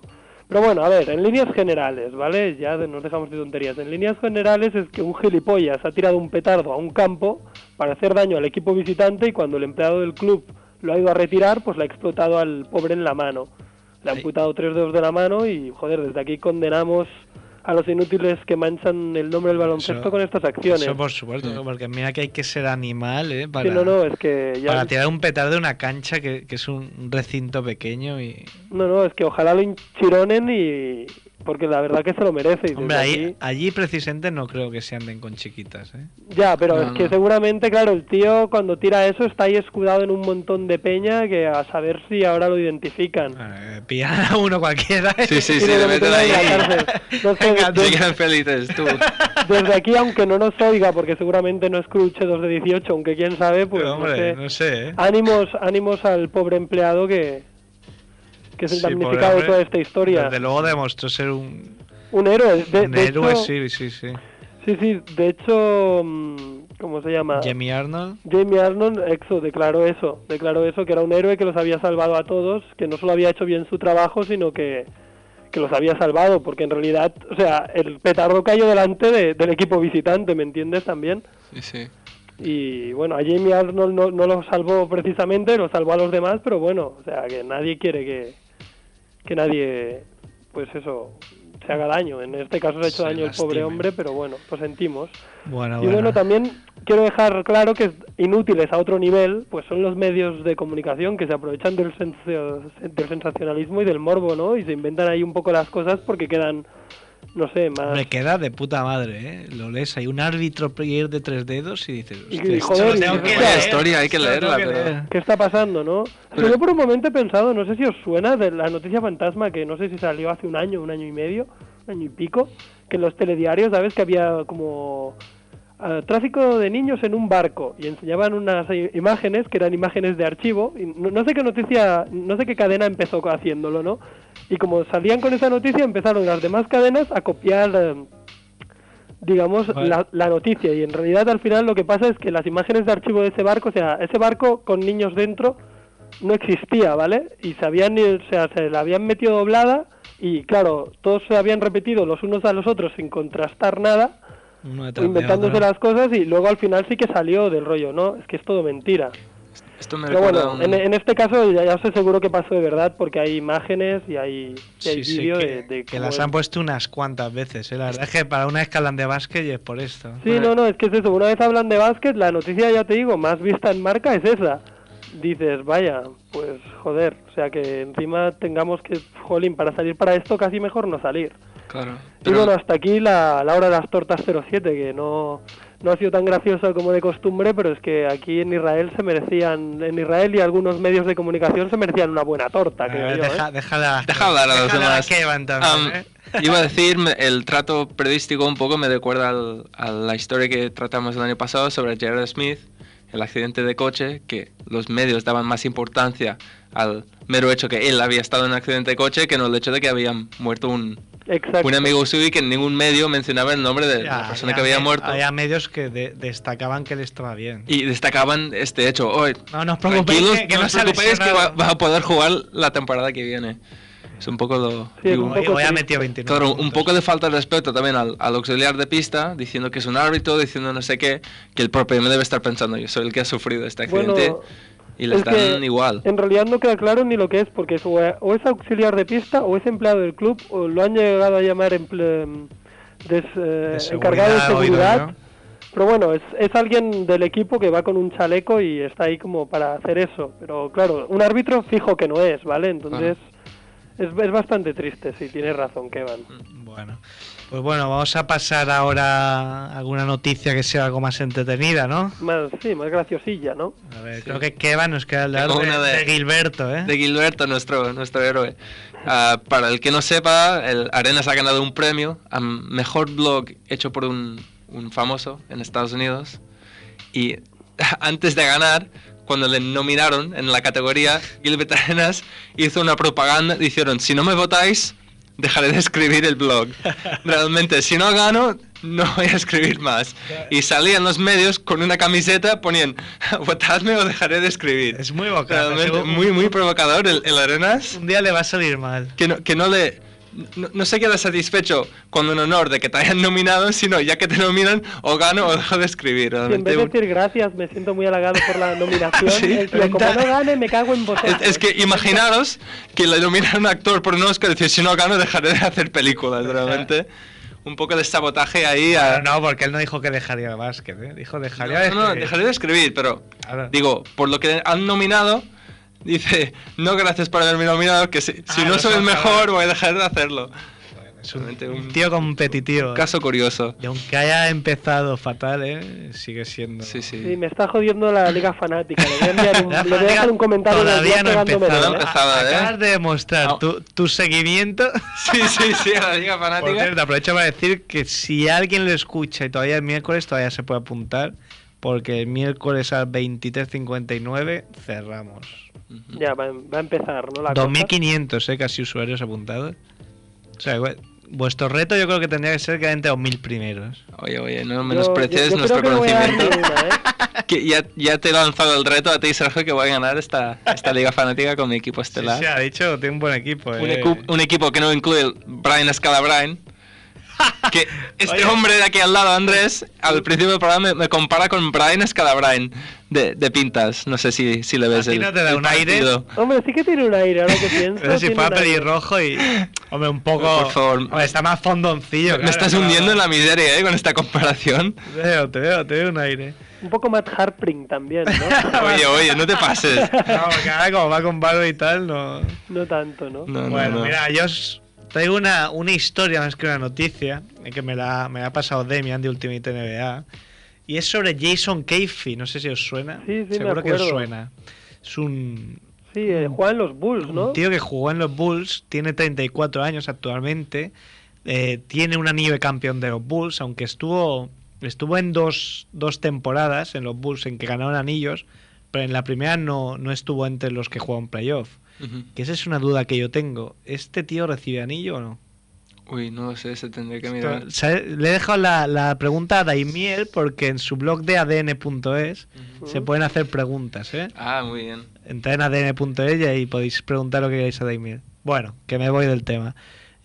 Pero bueno, a ver, en líneas generales, ¿vale? Ya nos dejamos de tonterías. En líneas generales es que un gilipollas ha tirado un petardo a un campo para hacer daño al equipo visitante y cuando el empleado del club lo ha ido a retirar, pues le ha explotado al pobre en la mano. Le ha amputado tres dedos de la mano y, joder, desde aquí condenamos a los inútiles que manchan el nombre del baloncesto Eso- con estas acciones. Eso por supuesto, porque mira que hay que ser animal, ¿eh? Sí, Para, no, no, es que ya... para tirar un petardo de una cancha que, que es un recinto pequeño y... No, no, es que ojalá lo enchironen y... Porque la verdad que se lo merece. y Hombre, allí precisamente no creo que se anden con chiquitas, ¿eh? Ya, pero No, es que seguramente, claro, el tío cuando tira eso está ahí escudado en un montón de peña que a saber si ahora lo identifican. Eh, pillan a uno cualquiera. ¿eh? Sí, sí, sí, le meten ahí Venga, felices, tú. desde aquí, aunque no nos oiga, porque seguramente no escuche 2 de 18, aunque quién sabe, pues Pero, no hombre, sé. no sé, ¿eh? Ánimos, ánimos al pobre empleado que, que es el Sí, damnificado de toda esta historia. Desde luego demostró ser un, Un héroe. De, Un de héroe, hecho- sí, sí, sí. Sí, sí, de hecho, mm, ¿cómo se llama? Jamie Arnold. Jamie Arnold, Exo, declaró eso, declaró eso, que era un héroe que los había salvado a todos, que no solo había hecho bien su trabajo, sino que, que los había salvado, porque en realidad, o sea, el petardo cayó delante de- del equipo visitante, ¿me entiendes también? Sí, sí. Y bueno, a Jamie Arnold no, no lo salvó precisamente, lo salvó a los demás, pero bueno, o sea, que nadie quiere que, que nadie, pues eso, se haga daño. En este caso se ha hecho Se daño el pobre hombre, pero bueno, lo sentimos. Bueno, Y bueno. bueno, también quiero dejar claro que inútiles a otro nivel, pues son los medios de comunicación que se aprovechan del, sencio- del sensacionalismo y del morbo, ¿no? Y se inventan ahí un poco las cosas porque quedan, no sé, más... Me queda de puta madre, ¿eh? Lo lees, hay un árbitro player de tres dedos y dices... Y- "Hostia, y, joder, tengo y- que leer, historia, hay que leerla, que pero- leer". ¿Qué está pasando, no? Pero yo por un momento he pensado, no sé si os suena, de la noticia fantasma que no sé si salió hace un año, un año y medio, un año y pico, que en los telediarios, ¿sabes? Que había como ah, tráfico de niños en un barco y enseñaban unas i- imágenes que eran imágenes de archivo y no, no sé qué noticia, no sé qué cadena empezó haciéndolo, ¿no? Y como salían con esa noticia empezaron las demás cadenas a copiar eh, digamos, Vale. la, la noticia. Y en realidad al final lo que pasa es que las imágenes de archivo de ese barco, o sea, ese barco con niños dentro no existía, ¿vale? Y se habían, o sea, se la habían metido doblada y claro, todos se habían repetido los unos a los otros sin contrastar nada, Uno inventándose las cosas y luego al final sí que salió del rollo, ¿no? Es que es todo mentira. Esto me Pero recuerda bueno, a un- en, en este caso ya, ya os aseguro que pasó de verdad porque hay imágenes y hay, y hay Sí, sí, vídeo que, de, de que las es. han puesto unas cuantas veces, ¿eh? La verdad es que para una escala de básquet y es por esto. Sí, no, no, es que es eso. Una vez hablan de básquet, la noticia, ya te digo, más vista en marca es esa. Dices, vaya, pues joder, o sea que encima tengamos que, jolín, para salir para esto casi mejor no salir. Claro. Y bueno, hasta aquí la, la hora de las tortas 07, que no, no ha sido tan graciosa como de costumbre, pero es que aquí en Israel se merecían, en Israel y algunos medios de comunicación se merecían una buena torta, creo ver, yo, deja, ¿eh? déjala, Deja hablar a los déjala demás. Kevin también, Am, ¿eh? Iba a decir, el trato periodístico un poco me recuerda al- a la historia que tratamos el año pasado sobre Jared Smith, el accidente de coche, que los medios daban más importancia al mero hecho que él había estado en un accidente de coche que no el hecho de que había muerto un, Exacto. un amigo suyo que en ningún medio mencionaba el nombre de Ya, la persona que había me- muerto. Había medios que de- destacaban que él estaba bien. Y destacaban este hecho. Hoy, No, no os preocupéis, que, que no no os preocupéis que va, lesionado. va a poder jugar la temporada que viene. Es un poco lo... Sí, digo, un poco ha triste. metido 29 Claro, un poco de falta de respeto también al, al auxiliar de pista, diciendo que es un árbitro, diciendo no sé qué, que el propio me debe estar pensando, yo soy el que ha sufrido este accidente Bueno, y le es están que igual. En realidad no queda claro ni lo que es, porque es o, es auxiliar de pista o es empleado del club, o lo han llegado a llamar emple- des- eh, De encargado de seguridad, oído. Pero bueno, es, es alguien del equipo que va con un chaleco y está ahí como para hacer eso. Pero claro, un árbitro fijo que no es, ¿vale? Entonces es, es bastante triste, sí, tienes razón, Kevin. Bueno, pues bueno, vamos a pasar ahora a alguna noticia que sea algo más entretenida, ¿no? Más, sí, más graciosilla, ¿no? A ver, creo que Kevin nos queda de, una de- de Gilberto, ¿eh? De Gilberto, nuestro, nuestro héroe. Ah, para el que no sepa, el Arenas ha ganado un premio a mejor blog hecho por un, un famoso en Estados Unidos. Y antes de ganar, cuando le nominaron en la categoría, Gilbert Arenas hizo una propaganda. Dijeron, si no me votáis, dejaré de escribir el blog. Realmente, si no gano, no voy a escribir más. Y salían los medios con una camiseta, ponían, votadme o dejaré de escribir. Es muy seguro- muy, muy provocador el, el Arenas. Un día le va a salir mal. Que no, que no le... No, no se queda satisfecho con un honor de que te hayan nominado, sino ya que te nominan, o gano o dejo de escribir. Si en Realmente vez de decir gracias, me siento muy halagado por la nominación. Sí. como no gane, me cago en vosotros. es, es que imaginaros que le nominan a un actor por un Oscar y decir, si no gano, dejaré de hacer películas. Realmente un poco de sabotaje ahí. A... No, porque él no dijo que dejaría el básquet, ¿eh? Dijo dejaría de No, no, escribir. dejaré de escribir, pero digo, por lo que han nominado, dice, no gracias por haberme nominado, que si, si Ah, no los soy el mejor voy a dejar de hacerlo. Es un, un tío competitivo. Un caso curioso. Y aunque haya empezado fatal, ¿eh? Sigue siendo... Sí, sí. Sí, me está jodiendo la liga fanática. Le voy a enviar un, La le voy a Liga dejar un comentario Todavía no empezado. ¿eh? empezado, ¿eh? Acabas de demostrar Ah. tu, tu seguimiento. Sí, sí, sí, a la Liga Por Fanática. cierto, aprovecho para decir que si alguien lo escucha y todavía es miércoles, todavía se puede apuntar. Porque el miércoles a 23.59 cerramos. Ya, va, va a empezar, ¿no? La cosa. 2.500, ¿eh? Casi usuarios apuntados. O sea, igual- vuestro reto yo creo que tendría que ser que entre los mil primeros. Oye, oye, no menosprecies yo- yo nuestro creo que no voy a dar conocimiento. una, ¿eh? Que ya, ya te he lanzado el reto a ti, Sergio, que voy a ganar esta, esta liga fanática con mi equipo estelar. sí, ha dicho, tiene un buen equipo. un, eh. ecu- un equipo que no incluye Brian Scalabrine. Que este Oye. hombre de aquí al lado, Andrés, al principio del programa me, me compara con Brian Scalabrine de, de pintas. No sé si, si le ves ti el, no te da el un aire? Hombre, sí que tiene un aire, ahora que pienso. Pero si fuera pelirrojo y. Hombre, un poco. Por favor. Hombre, está más fondoncillo. me claro, estás claro. hundiendo en la miseria, ¿eh? Con esta comparación. Te veo, te veo, te veo un aire. Un poco Matt Harpring también, ¿no? Oye, oye, no te pases. No, porque ahora como va con barba y tal, no. no tanto, ¿no? No, no, bueno, no. mira, yo os traigo una, una historia más que una noticia, que me la, me la ha pasado Demian de Ultimate NBA, y es sobre Jason Casey, no sé si os suena. Sí, sí, me Seguro que os suena. Es un, Sí, eh, juegan los Bulls, ¿no? un tío que jugó en los Bulls, tiene 34 años actualmente, eh, tiene un anillo de campeón de los Bulls, aunque estuvo, estuvo en dos, dos temporadas en los Bulls en que ganaron anillos, pero en la primera no, no estuvo entre los que jugaron playoff. Que esa es una duda que yo tengo. ¿Este tío recibe anillo o no? Uy, no lo sé, se tendré que mirar. Le he dejado la, la pregunta a Daimiel porque en su blog de adn.es se pueden hacer preguntas, ¿eh? Ah, muy bien. Entrad en adn.es y ahí podéis preguntar lo que queráis a Daimiel. Bueno, que me voy del tema.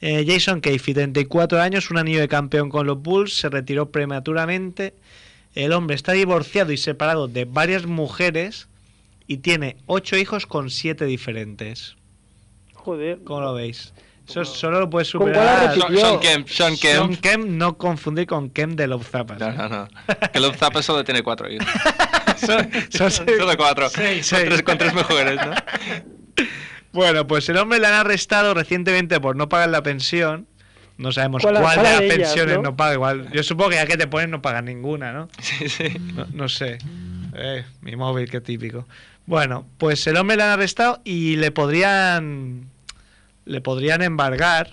Eh, Jason Casey, 34 años, un anillo de campeón con los Bulls, se retiró prematuramente. El hombre está divorciado y separado de varias mujeres y tiene 8 hijos con 7 diferentes. Joder. ¿Cómo lo veis? Eso solo lo puedes ¿Con cuál superar. Sean, Sean Kemp, Sean Kemp. Sean Kemp, no confundir con Kemp de Love Zapas. No, no, no. Que Love Zappa solo tiene cuatro hijos. Son- son seis- Solo cuatro. seis, Con tres, con tres mujeres, ¿no? Bueno, pues el hombre le han arrestado recientemente por no pagar la pensión. No sabemos ¿Cuál- cuál, cuál de las ellas, pensiones no? no? paga. Igual, yo supongo que ya que te ponen no pagan ninguna, ¿no? Sí, sí. No, no sé. Eh, mi móvil, qué típico. Bueno, pues el hombre le han arrestado y le podrían le podrían embargar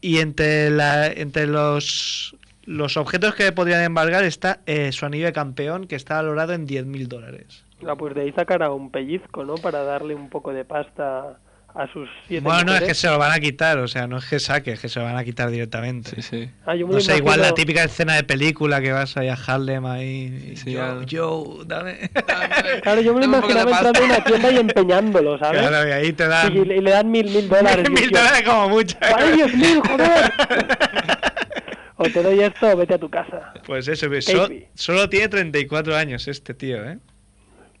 y entre la entre los los objetos que le podrían embargar está eh, su anillo de campeón que está valorado en 10.000 dólares. Ah, pues de ahí sacará un pellizco, ¿no? Para darle un poco de pasta a sus siete Bueno, no, es que se lo van a quitar, o sea, no es que saque, es que se lo van a quitar directamente. Sí, sí. Ah, yo me No sé, igual la típica escena de película que vas ahí a Harlem ahí. Sí, yo, yo, dame. Claro, yo me lo imaginaba entrando en una tienda y empeñándolo, ¿sabes? Claro, y ahí te dan. Y, le- y le dan mil, mil dólares. y Mil dólares como mucho. ¡Vale, diez mil, joder! o te doy esto o vete a tu casa. Pues eso, so- solo tiene 34 años este tío, ¿eh?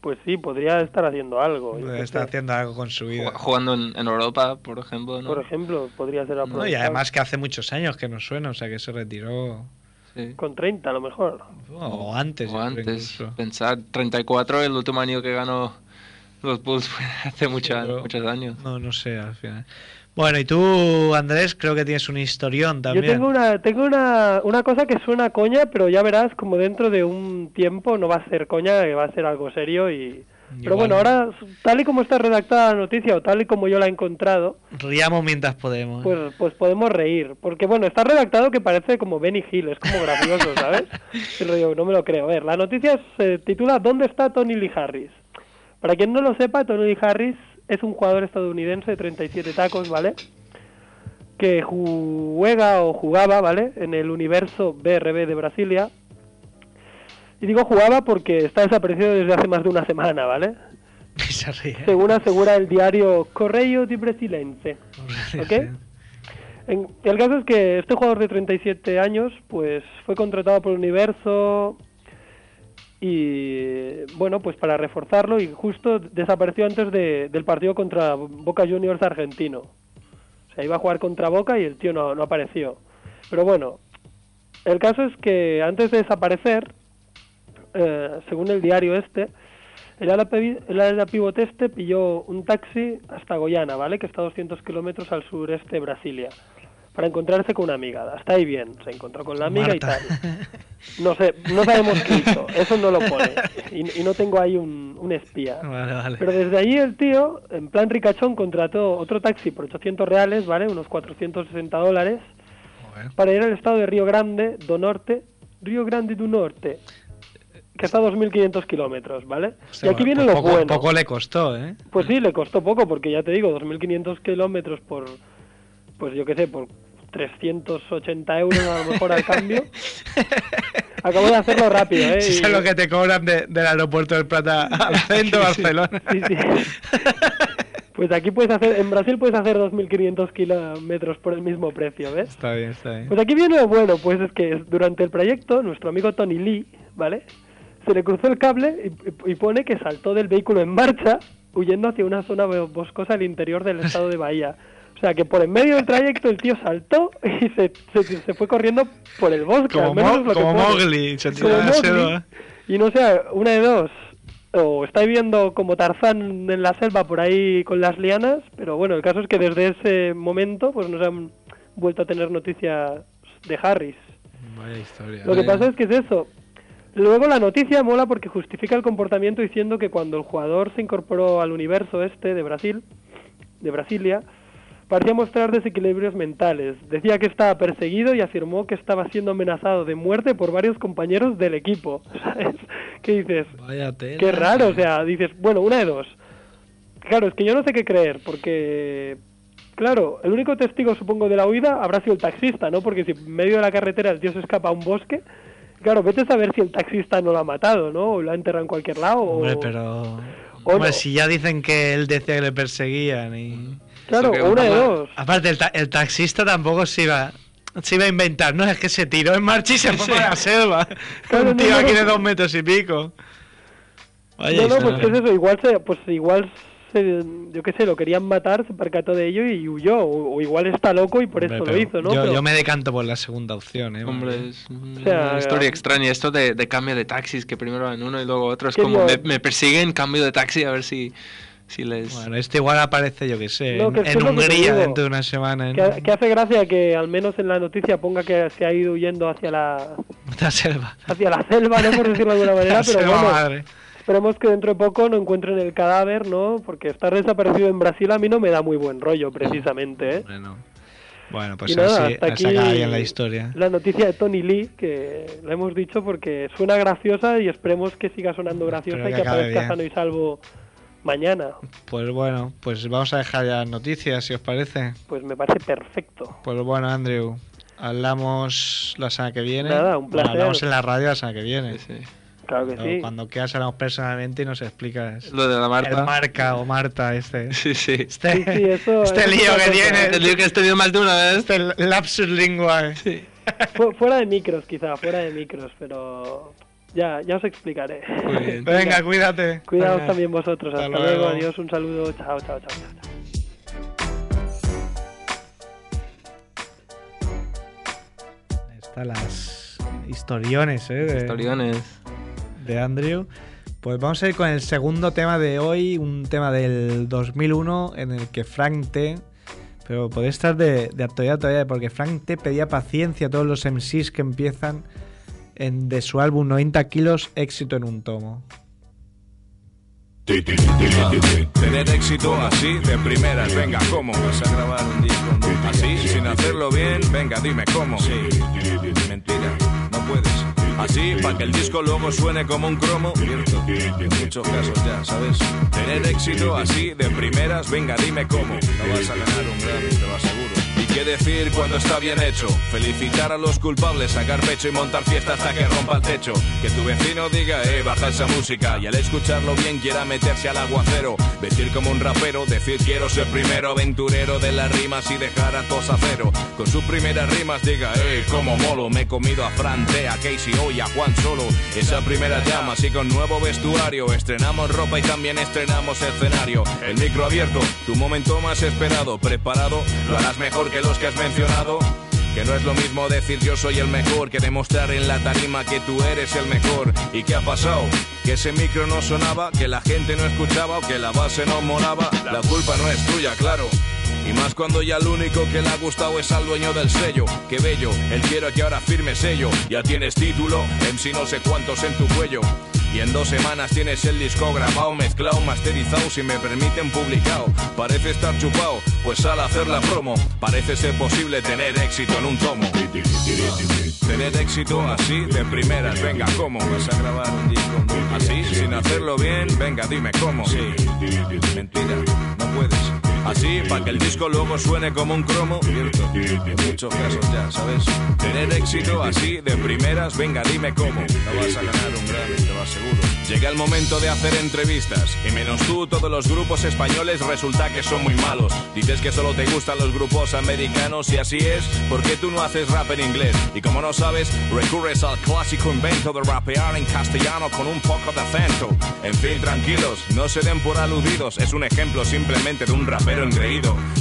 Pues sí, podría estar haciendo algo. Está haciendo algo con su vida. Jugando en, en Europa, por ejemplo, ¿no? Por ejemplo, podría ser No, y además que hace muchos años que no suena, o sea que se retiró. Sí. Con 30 a lo mejor. O antes. O antes. Pensar, 34, el último año que ganó los Bulls fue hace Pero- muchos años. No, no sé, al final. Bueno, y tú, Andrés, creo que tienes un historión también. Yo tengo una tengo una, una cosa que suena coña, pero ya verás como dentro de un tiempo no va a ser coña, va a ser algo serio y... Pero Igual. bueno, ahora, tal y como está redactada la noticia o tal y como yo la he encontrado, Riamos mientras podemos. pues, pues podemos reír. Porque bueno, está redactado que parece como Benny Hill, es como gracioso, ¿sabes? Y rollo, no me lo creo. A ver, la noticia se titula ¿Dónde está Tony Lee Harris? Para quien no lo sepa, Tony Lee Harris es un jugador estadounidense de 37 tacos, ¿vale? Que juega o jugaba, ¿vale? En el universo BRB de Brasilia. Y digo jugaba porque está desaparecido desde hace más de una semana, ¿vale? se ríe. Según asegura el diario Correio di Brasilense. ¿Ok? En- el caso es que este jugador de 37 años, pues fue contratado por el Universo y bueno, pues para reforzarlo y justo desapareció antes de- del partido contra Boca Juniors argentino. O sea, iba a jugar contra Boca y el tío no, no apareció. Pero bueno, el caso es que antes de desaparecer, eh, según el diario este, el ala, el ala pivot este pilló un taxi hasta Goiânia, ¿vale? Que está a 200 kilómetros al sureste de Brasilia, para encontrarse con una amiga. Hasta ahí bien, se encontró con la amiga y tal. No sé, no sabemos qué hizo, eso no lo pone. Y, y no tengo ahí un, un espía. Vale, vale. Pero desde allí el tío, en plan ricachón, contrató otro taxi por 800 reales, ¿vale? Unos 460 dólares, para ir al estado de Río Grande do Norte, Río Grande do Norte, que está a 2.500 kilómetros, ¿vale? Y aquí viene pues lo poco, bueno. Poco le costó, ¿eh? Pues sí, le costó poco, porque ya te digo, 2.500 kilómetros por, pues yo qué sé, por 380 euros a lo mejor al cambio. Acabo de hacerlo rápido, ¿eh? Es lo que te cobran de- del aeropuerto del Plata al centro de Barcelona. Sí, sí. Pues aquí puedes hacer, en Brasil puedes hacer 2.500 kilómetros por el mismo precio, ¿ves? Está bien, está bien. Pues aquí viene lo bueno, pues es que durante el proyecto, nuestro amigo Tony Lee, ¿vale? Se le cruzó el cable y, y pone que saltó del vehículo en marcha, huyendo hacia una zona bo- boscosa al interior del estado de Bahía. O sea, que por en medio del trayecto el tío saltó y se, se, se fue corriendo por el bosque. Como al menos lo que como pone. Mowgli, se tiró Como Mowgli. selva. Y no sé, una de dos. O está viviendo como Tarzán en la selva por ahí con las lianas, pero bueno, el caso es que desde ese momento pues nos han vuelto a tener noticias de Harris. Vaya historia. Lo que pasa es que es eso. Luego la noticia mola porque justifica el comportamiento diciendo que cuando el jugador se incorporó al universo este de Brasil, de Brasilia, parecía mostrar desequilibrios mentales. Decía que estaba perseguido y afirmó que estaba siendo amenazado de muerte por varios compañeros del equipo. ¿Sabes? ¿Qué dices? Vaya tela. Qué raro, o sea, dices, bueno, una de dos. Claro, es que yo no sé qué creer, porque, claro, el único testigo, supongo, de la huida habrá sido el taxista, ¿no? Porque si en medio de la carretera el tío se escapa a un bosque, claro, vete a saber si el taxista no lo ha matado, ¿no? O lo ha enterrado en cualquier lado. o- Hombre, pero... o Hombre, no. si ya dicen que él decía que le perseguían y... Claro, o una de ojalá- dos. Aparte, el, ta- el taxista tampoco se iba, se iba a inventar, no, es que se tiró en marcha y se fue para la selva. Claro, Un tío no, aquí no. de dos metros y pico. Vaya no, no, pues es eso, igual se, pues igual se, yo qué sé, lo querían matar, se percató de ello y huyó, o, o igual está loco y por Hombre, eso lo hizo, ¿no? Yo, Pero- yo me decanto por la segunda opción, ¿eh? Hombre, es una sea, historia extraña. Esto de, de cambio de taxis, que primero van uno y luego otro. Es ¿Qué como, me, me persiguen, cambio de taxi, a ver si, si les... Bueno, este igual aparece, yo que sé, No, en, que en Hungría dentro de una semana. En Que, que hace gracia que al menos en la noticia ponga que se ha ido huyendo hacia la la selva. hacia la selva, ¿no? Por decirlo de alguna manera, La pero selva bueno, madre. esperemos que dentro de poco no encuentren el cadáver, ¿no? Porque estar desaparecido en Brasil a mí no me da muy buen rollo, precisamente, ¿eh? Bueno, bueno pues nada, así, hasta aquí bien la historia. la noticia de Tony Lee, que la hemos dicho porque suena graciosa y esperemos que siga sonando graciosa Espero y que que aparezca bien. sano y salvo mañana. Pues bueno, pues vamos a dejar ya noticias, si os parece. Pues me parece perfecto. Pues bueno, Andrew, hablamos la semana que viene. Nada, un Bueno, placer. hablamos en la radio la semana que viene. Sí, sí. Claro que Cuando- sí. Cuando quieras hablamos personalmente y nos explicas. Lo de la Marta. El Marca o Marta, este. Sí, sí. Este, Sí, sí, eso- este eso lío que tiene. Te digo que has tenido más de una vez. Este lapsus lingua. Fu- fuera de micros, quizá, fuera de micros, pero ya, ya os explicaré. Muy bien. Venga, cuídate. Cuidados Venga. también vosotros. Hasta Hasta, luego. luego. Adiós. Un saludo. Chao, chao, chao. chao. Están las historiones, ¿eh? De, Historiones. de Andrew. Pues vamos a ir con el segundo tema de hoy, un tema del 2001 en el que Frank T. Pero podría estar de, de actualidad todavía, porque Frank T pedía paciencia a todos los MCs que empiezan en, de su álbum 90 kilos, éxito en un tomo. Tener éxito así de primeras, venga, ¿cómo? Vas a grabar un disco así, sin hacerlo bien, venga, dime cómo. Sí, mentira, no puedes. Así, para que el disco luego suene como un cromo, cierto, en muchos casos ya, ¿sabes? Tener éxito así de primeras, venga, dime cómo. No vas a ganar un Grammy, te lo aseguro. ¿Y qué decir cuando está bien hecho? Felicitar a los culpables, sacar pecho y montar fiesta hasta que rompa el techo. Que tu vecino diga, eh, baja esa música. Y al escucharlo bien quiera meterse al aguacero. Vestir como un rapero, decir quiero ser primero aventurero de las rimas y dejar a tos a cero. Con sus primeras rimas diga, eh, como molo. Me he comido a Fran, T, a Casey, hoy a Juan Solo. Esa primera llama, así con nuevo vestuario. Estrenamos ropa y también estrenamos escenario. El micro abierto, tu momento más esperado. Preparado, lo harás mejor que que has mencionado. Que no es lo mismo decir yo soy el mejor que demostrar en la tarima que tú eres el mejor. ¿Y qué ha pasado? Que ese micro no sonaba, que la gente no escuchaba o que la base no moraba. La culpa no es tuya, claro. Y más cuando ya lo único que le ha gustado es al dueño del sello. Qué bello, él quiere que ahora firme sello. Ya tienes título, MC no sé cuántos en tu cuello. Y en dos semanas tienes el disco grabado, mezclado, masterizado, si me permiten publicado. Parece estar chupado, pues sal a hacer la promo. Parece ser posible tener éxito en un tomo. Tener éxito así de primeras, venga, ¿cómo? Vas a grabar un disco así, sin hacerlo bien, venga, dime cómo. Sí, mentira, no puedes. Así, para que el disco luego suene como un cromo. Cierto, en muchos casos ya, ¿sabes? Tener éxito así, de primeras, venga, dime cómo. No vas a ganar un Grammy, te lo aseguro. Llega el momento de hacer entrevistas. Y menos tú, todos los grupos españoles resulta que son muy malos. Dices que solo te gustan los grupos americanos y así es, ¿por qué tú no haces rap en inglés? Y como no sabes, recurres al clásico invento de rapear en castellano con un poco de acento. En fin, tranquilos, no se den por aludidos. Es un ejemplo simplemente de un rapero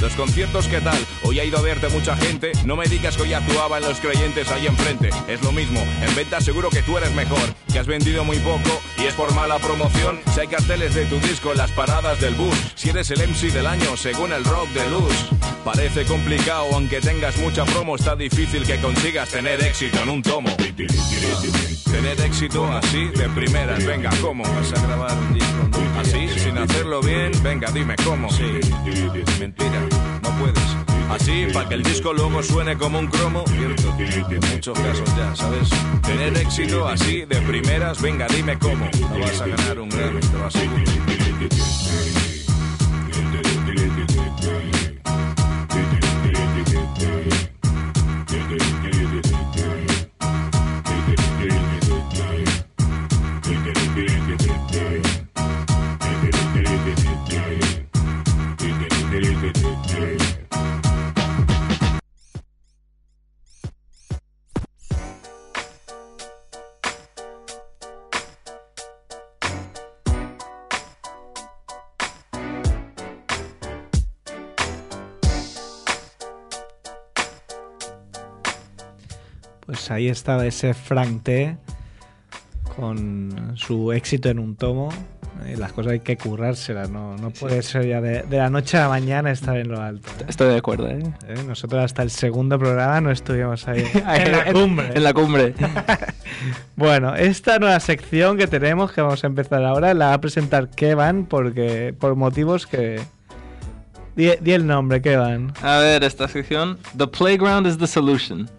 Los conciertos, ¿qué tal? Hoy ha ido a verte mucha gente. No me digas que hoy actuaba en los creyentes ahí enfrente. Es lo mismo, en venta seguro que tú eres mejor. Que has vendido muy poco y es por mala promoción. Si hay carteles de tu disco en las paradas del bus. Si eres el MC del año según el rock de luz. Parece complicado, aunque tengas mucha promo, está difícil que consigas tener éxito en un tomo. Tener éxito así de primeras, venga, ¿cómo? Vas a grabar un disco así, sin hacerlo bien, venga, dime cómo. Mentira, no puedes. Así, para que el disco luego suene como un cromo. Cierto, en muchos casos ya, ¿sabes? Tener éxito así de primeras, venga, dime cómo. No vas a ganar un Grammy, te lo aseguro. Pues ahí estaba ese Frank T con su éxito en un tomo. Las cosas hay que currárselas, no, no puede ser ya de, de la noche a la mañana estar en lo alto. ¿eh? Estoy de acuerdo, ¿eh? Eh, Nosotros hasta el segundo programa no estuvimos ahí en la cumbre. En la cumbre. Bueno, esta nueva sección que tenemos, que vamos a empezar ahora, la va a presentar Kevan porque por motivos que... Di, di el nombre, Kevan. A ver, esta sección. The playground is the solution.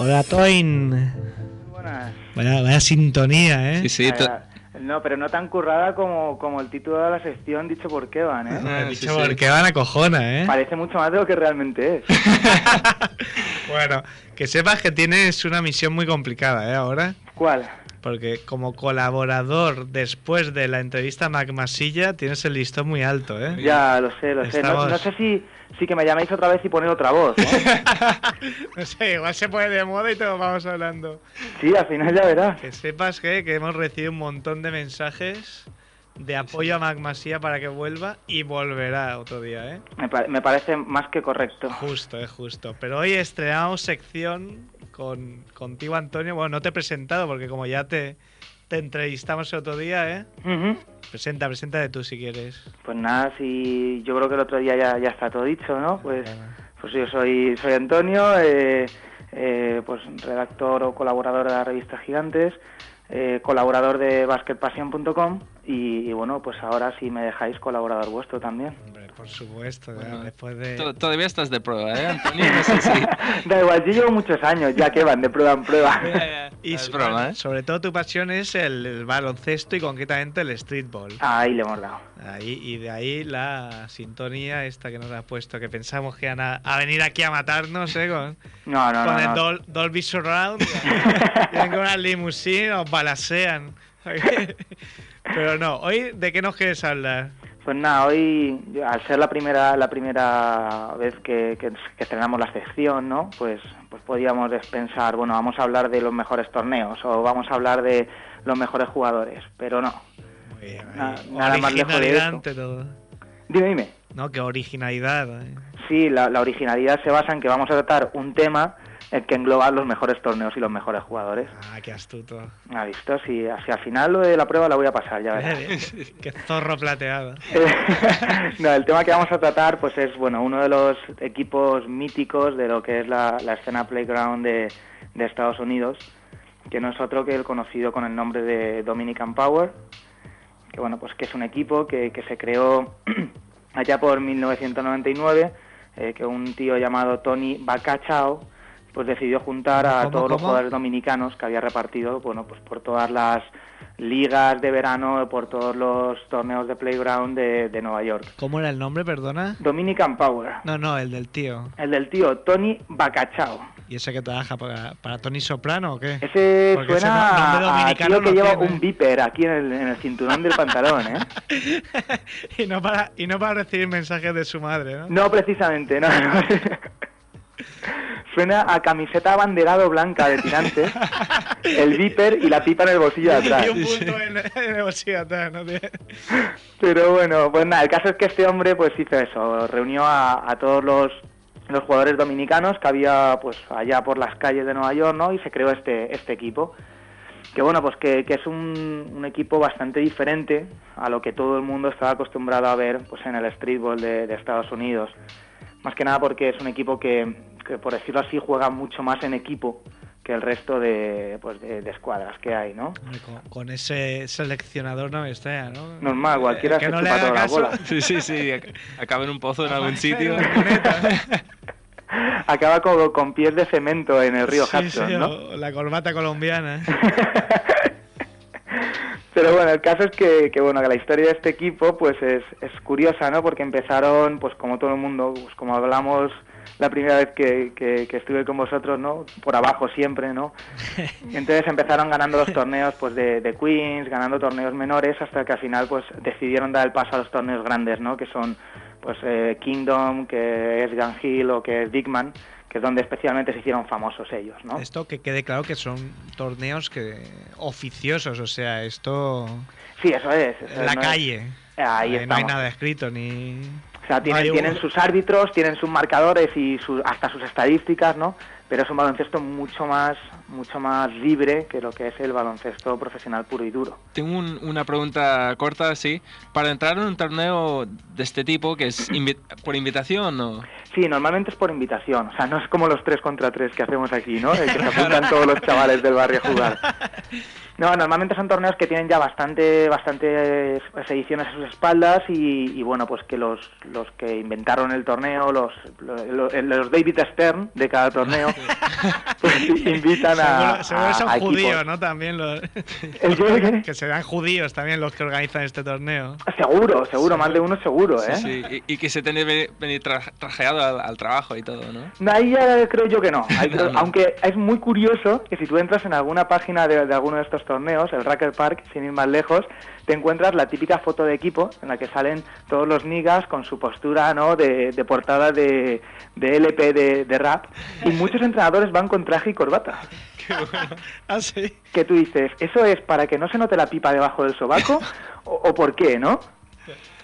Hola, Toin. Buenas. Vaya, vaya sintonía, ¿eh? Sí, sí. No, pero no tan currada como, como el título de la sección dicho por Kevan, ¿eh? Ah, sí, dicho sí. por Kevan acojona, ¿eh? Parece mucho más de lo que realmente es. Bueno, que sepas que tienes una misión muy complicada, ¿eh? Ahora. ¿Cuál? Porque como colaborador después de la entrevista a Mac Masilla tienes el listón muy alto, ¿eh? Ya, lo sé, lo sé. No, sé si, si que me llaméis otra vez y poner otra voz, ¿no? No sé, igual se pone de moda y todos vamos hablando. Sí, al final ya verás. Que sepas que, que hemos recibido un montón de mensajes de apoyo a Mac Masía para que vuelva y volverá otro día, ¿eh? Me, pa- me parece más que correcto. Justo, es justo. Pero hoy estrenamos sección con, contigo, Antonio. Bueno, no te he presentado porque como ya te, te entrevistamos el otro día, ¿eh? Ujú. Presenta, preséntate tú si quieres. Pues nada, si yo creo que el otro día ya, ya está todo dicho, ¿no? Pues, pues yo soy, soy Antonio, eh, eh, pues redactor o colaborador de la revista Gigantes, eh, colaborador de basketpassion.com y, y bueno, pues ahora si me dejáis colaborador vuestro también. Por supuesto, Bueno, después de... to- Todavía estás de prueba, ¿eh, Antonio? No sé si- Da igual, yo llevo muchos años ya que van de prueba en prueba. Y Es so- broma, ¿eh? sobre todo tu pasión es el, el baloncesto y concretamente el streetball. Ahí le hemos dado. Ahí, y de ahí la sintonía esta que nos has puesto, que pensamos que iban a, a venir aquí a matarnos, ¿eh? Con, No, no, con no. el no. Dol- Dolby Surround. Vienen con una limusine, nos balasean. Pero no, hoy, ¿de qué nos quieres hablar? Pues nada, hoy, al ser la primera la primera vez que, que, que estrenamos la sección, ¿no? Pues, pues podíamos pensar, bueno, vamos a hablar de los mejores torneos o vamos a hablar de los mejores jugadores, pero no. Muy bien, Na- ahí. nada más lejos de Originalidad eso. ante todo. Dime, dime. No, que originalidad. ¿eh? Sí, la, la originalidad se basa en que vamos a tratar un tema eh, que engloba los mejores torneos y los mejores jugadores. Ah, qué astuto. ¿Ha visto? Si, si al final lo de la prueba la voy a pasar, ya verás. qué zorro plateado. no, el tema que vamos a tratar pues es bueno uno de los equipos míticos de lo que es la, la escena playground de, de Estados Unidos, que no es otro que el conocido con el nombre de Dominican Power, que bueno pues que es un equipo que, que se creó allá por 1999, eh, que un tío llamado Tony Bacachao pues decidió juntar a ¿Cómo, todos los jugadores dominicanos que había repartido, bueno, pues por todas las ligas de verano, por todos los torneos de playground de, de Nueva York. ¿Cómo era el nombre, perdona? Dominican Power. No, no, el del tío. El del tío Tony Bacachao. ¿Y ese que trabaja para, para Tony Soprano o qué? Ese Porque suena a- tío que lleva tiene. un viper aquí en el, en el cinturón del pantalón, ¿eh? y, no para, y no para recibir mensajes de su madre, ¿no? No precisamente, no. no. Suena a camiseta abanderado blanca de tirantes, el viper y la pipa en el bolsillo de atrás. Y un punto en, en el bolsillo de atrás, ¿no? Pero bueno, pues nada, el caso es que este hombre pues hizo eso, reunió a, a todos los, los jugadores dominicanos que había pues allá por las calles de Nueva York, ¿no? Y se creó este, este equipo. Que bueno, pues que, que es un, un equipo bastante diferente a lo que todo el mundo estaba acostumbrado a ver pues en el streetball de, de Estados Unidos. Más que nada porque es un equipo que, que, por decirlo así, juega mucho más en equipo que el resto de, pues, de, de escuadras que hay, ¿no? Con, con ese seleccionador no me extraña, ¿no? Normal, cualquiera que se no le chupa haga toda la bola. Sí, sí, sí. ac- Acaba en un pozo en algún sitio. Acaba con, con pies de cemento en el río Sí, Hudson, sí, ¿no? o la corbata colombiana. Pero bueno, el caso es que, que, bueno que la historia de este equipo pues es, es curiosa, ¿no? Porque empezaron, pues como todo el mundo, pues como hablamos la primera vez que, que- que estuve con vosotros, ¿no? Por abajo siempre, ¿no? Entonces empezaron ganando los torneos pues de, de Queens, ganando torneos menores, hasta que al final pues decidieron dar el paso a los torneos grandes, ¿no? Que son pues eh, Kingdom, que es Gun Hill o que es Dickman, que es donde especialmente se hicieron famosos ellos, ¿no? Esto que quede claro que son torneos que oficiosos, o sea, esto Sí, eso es. eso en la no es- calle. Ahí Eh, no hay nada escrito ni. O sea, tienen, un- tienen sus árbitros, tienen sus marcadores y su- hasta sus estadísticas, ¿no? Pero es un baloncesto mucho más, mucho más libre que lo que es el baloncesto profesional puro y duro. Tengo un- una pregunta corta, sí. Para entrar en un torneo de este tipo, que es invi- por invitación o... Sí, normalmente es por invitación, o sea, no es como los tres contra tres que hacemos aquí, ¿no? El que se apuntan todos los chavales del barrio a jugar. No, normalmente son torneos que tienen ya bastante, bastantes ediciones a sus espaldas y, y, bueno, pues que los, los que inventaron el torneo, los, los, los David Stern de cada torneo, pues invitan a, Seguro, son a equipos. judíos, ¿no? También los. ¿El qué, qué? que serán judíos también los que organizan este torneo. Seguro, seguro, más de uno seguro, ¿eh? Sí, sí, Y, y que se tiene que venir tra- trajeado al, al trabajo y todo, ¿no? Ahí ya creo yo que no. Ahí creo- No, no. Aunque es muy curioso que si tú entras en alguna página de, de alguno de estos torneos, el Racker Park, sin ir más lejos, te encuentras la típica foto de equipo en la que salen todos los niggas con su postura ¿no? de, de portada de, de LP de, de rap y muchos entrenadores van con traje y corbata. Ah, sí. Que tú dices, ¿eso es para que no se note la pipa debajo del sobaco o, o por qué, no?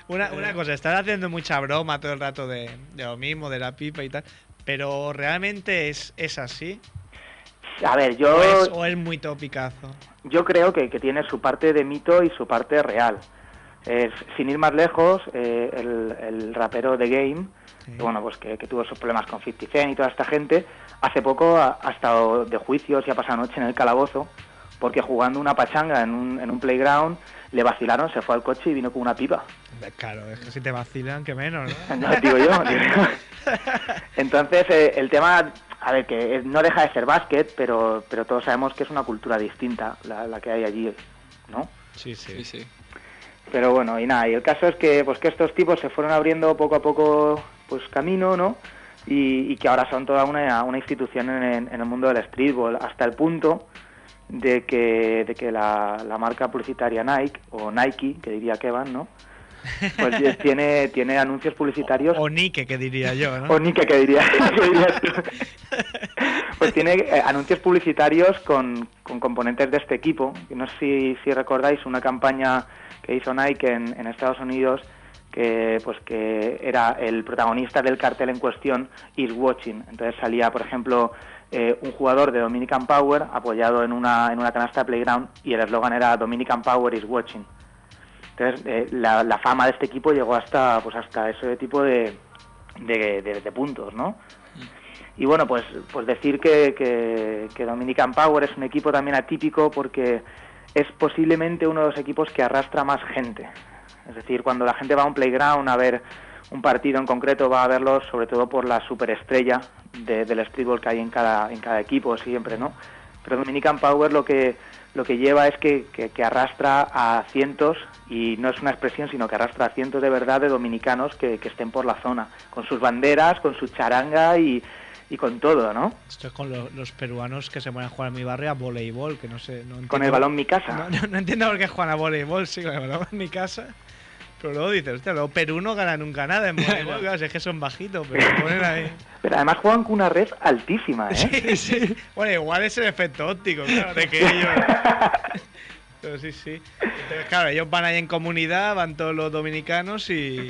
Una, una cosa, estás haciendo mucha broma todo el rato de, de lo mismo, de la pipa y tal. Pero realmente es, es así. A ver, yo... O es, o es muy topicazo. yo creo que, que tiene su parte de mito y su parte real. Sin ir más lejos, eh, el, el rapero The Game, que, bueno, pues que, que tuvo esos problemas con 50 Cent y toda esta gente, hace poco ha, ha estado de juicios y ha pasado noche en el calabozo porque jugando una pachanga en un, en un playground le vacilaron, se fue al coche y vino con una pipa. Claro, es que si te vacilan, que menos, ¿no? No, digo yo. digo yo. Entonces, eh, el tema, a ver, que no deja de ser básquet, pero, pero todos sabemos que es una cultura distinta la, la que hay allí, ¿no? Sí, sí. Sí, sí. Pero bueno, y nada, y el caso es que pues que estos tipos se fueron abriendo poco a poco pues camino, ¿no? Y, y que ahora son toda una, una institución en, en el mundo del streetball, hasta el punto de que, de que la, la marca publicitaria Nike, o Nike, que diría Kevin, ¿no? Pues tiene, tiene anuncios publicitarios O Nike, que diría yo, ¿no? o Nike, que diría, que dirías tú. Pues tiene eh, anuncios publicitarios con, con componentes de este equipo. No sé si, si recordáis una campaña que hizo Nike en, en Estados Unidos que pues que era el protagonista del cartel en cuestión is watching. Entonces salía, por ejemplo, eh, un jugador de Dominican Power apoyado en una, en una canasta de playground y el eslogan era Dominican Power is watching. Entonces eh, la, la fama de este equipo llegó hasta pues hasta ese tipo de, de, de- de puntos, ¿no? Y bueno, pues, pues decir que, que, que Dominican Power es un equipo también atípico porque es posiblemente uno de los equipos que arrastra más gente. Es decir, cuando la gente va a un playground a ver un partido en concreto, va a verlo sobre todo por la superestrella de- del streetball que hay en cada, en cada equipo siempre, ¿no? Pero Dominican Power lo que, lo que lleva es que, que- que arrastra a cientos, y no es una expresión, sino que arrastra a cientos de verdad de dominicanos que, que estén por la zona, con sus banderas, con su charanga y, y con todo, ¿no? Esto es con lo- los peruanos que se ponen a jugar en mi barrio a voleibol, que no sé. No Con entiendo- el balón mi casa. No, no- no entiendo por qué juegan a voleibol, sí, con el balón en mi casa. Pero luego dices, hostia, luego Perú no gana nunca nada en voleibol, claro, es que son bajitos, pero ponen ahí. Pero además juegan con una red altísima, ¿eh? Sí, sí. Bueno, igual es el efecto óptico, claro, de que ellos. Pero sí, sí. Entonces, claro, ellos van ahí en comunidad, van todos los dominicanos y.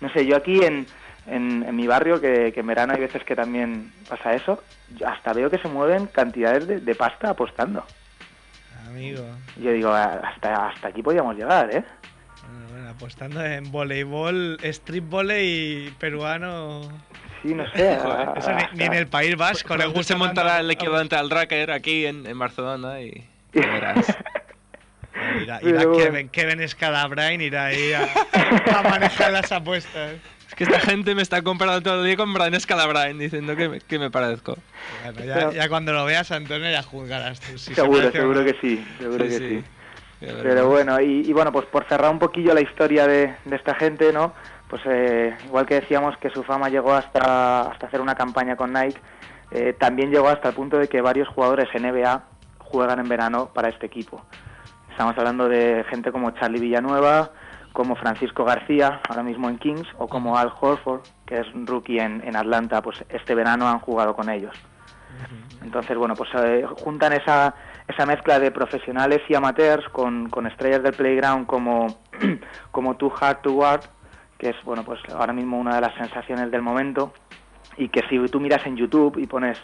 No sé, yo aquí en, en, en mi barrio, que, que en verano hay veces que también pasa eso, hasta veo que se mueven cantidades de, de pasta apostando. Amigo. Yo digo, "Ah, hasta, hasta aquí podíamos llegar, ¿eh? Bueno, bueno, apostando en voleibol, street volley peruano. Sí, no sé. Joder, Eso ni, ni en el País Vasco le gusta se montará el equivalente al Racker aquí en, en Barcelona y verás. Irá, Pero irá bueno. Kevin, Kevin Scalabrine irá ahí a, a manejar las apuestas. Es que esta gente me está comparando todo el día con Brian Scalabrine diciendo que me, que me parezco. Bueno, ya, ya cuando lo veas, Antonio, ya juzgarás tú. si se seguro, seguro que sí, seguro Sí, que sí. sí. Pero bueno, y, bueno, pues por cerrar un poquillo la historia de, esta gente, ¿no? Pues eh, igual que decíamos que su fama llegó hasta, hasta hacer una campaña con Nike, eh, también llegó hasta el punto de que varios jugadores NBA juegan en verano para este equipo. Estamos hablando de gente como Charlie Villanueva, como Francisco García, ahora mismo en Kings, o como Al Horford, que es rookie en, en Atlanta, pues este verano han jugado con ellos. Entonces, bueno, pues eh, juntan esa, esa mezcla de profesionales y amateurs con, con estrellas del playground como, como Too Hard to Guard, que es, bueno, pues ahora mismo una de las sensaciones del momento, y que si tú miras en YouTube y pones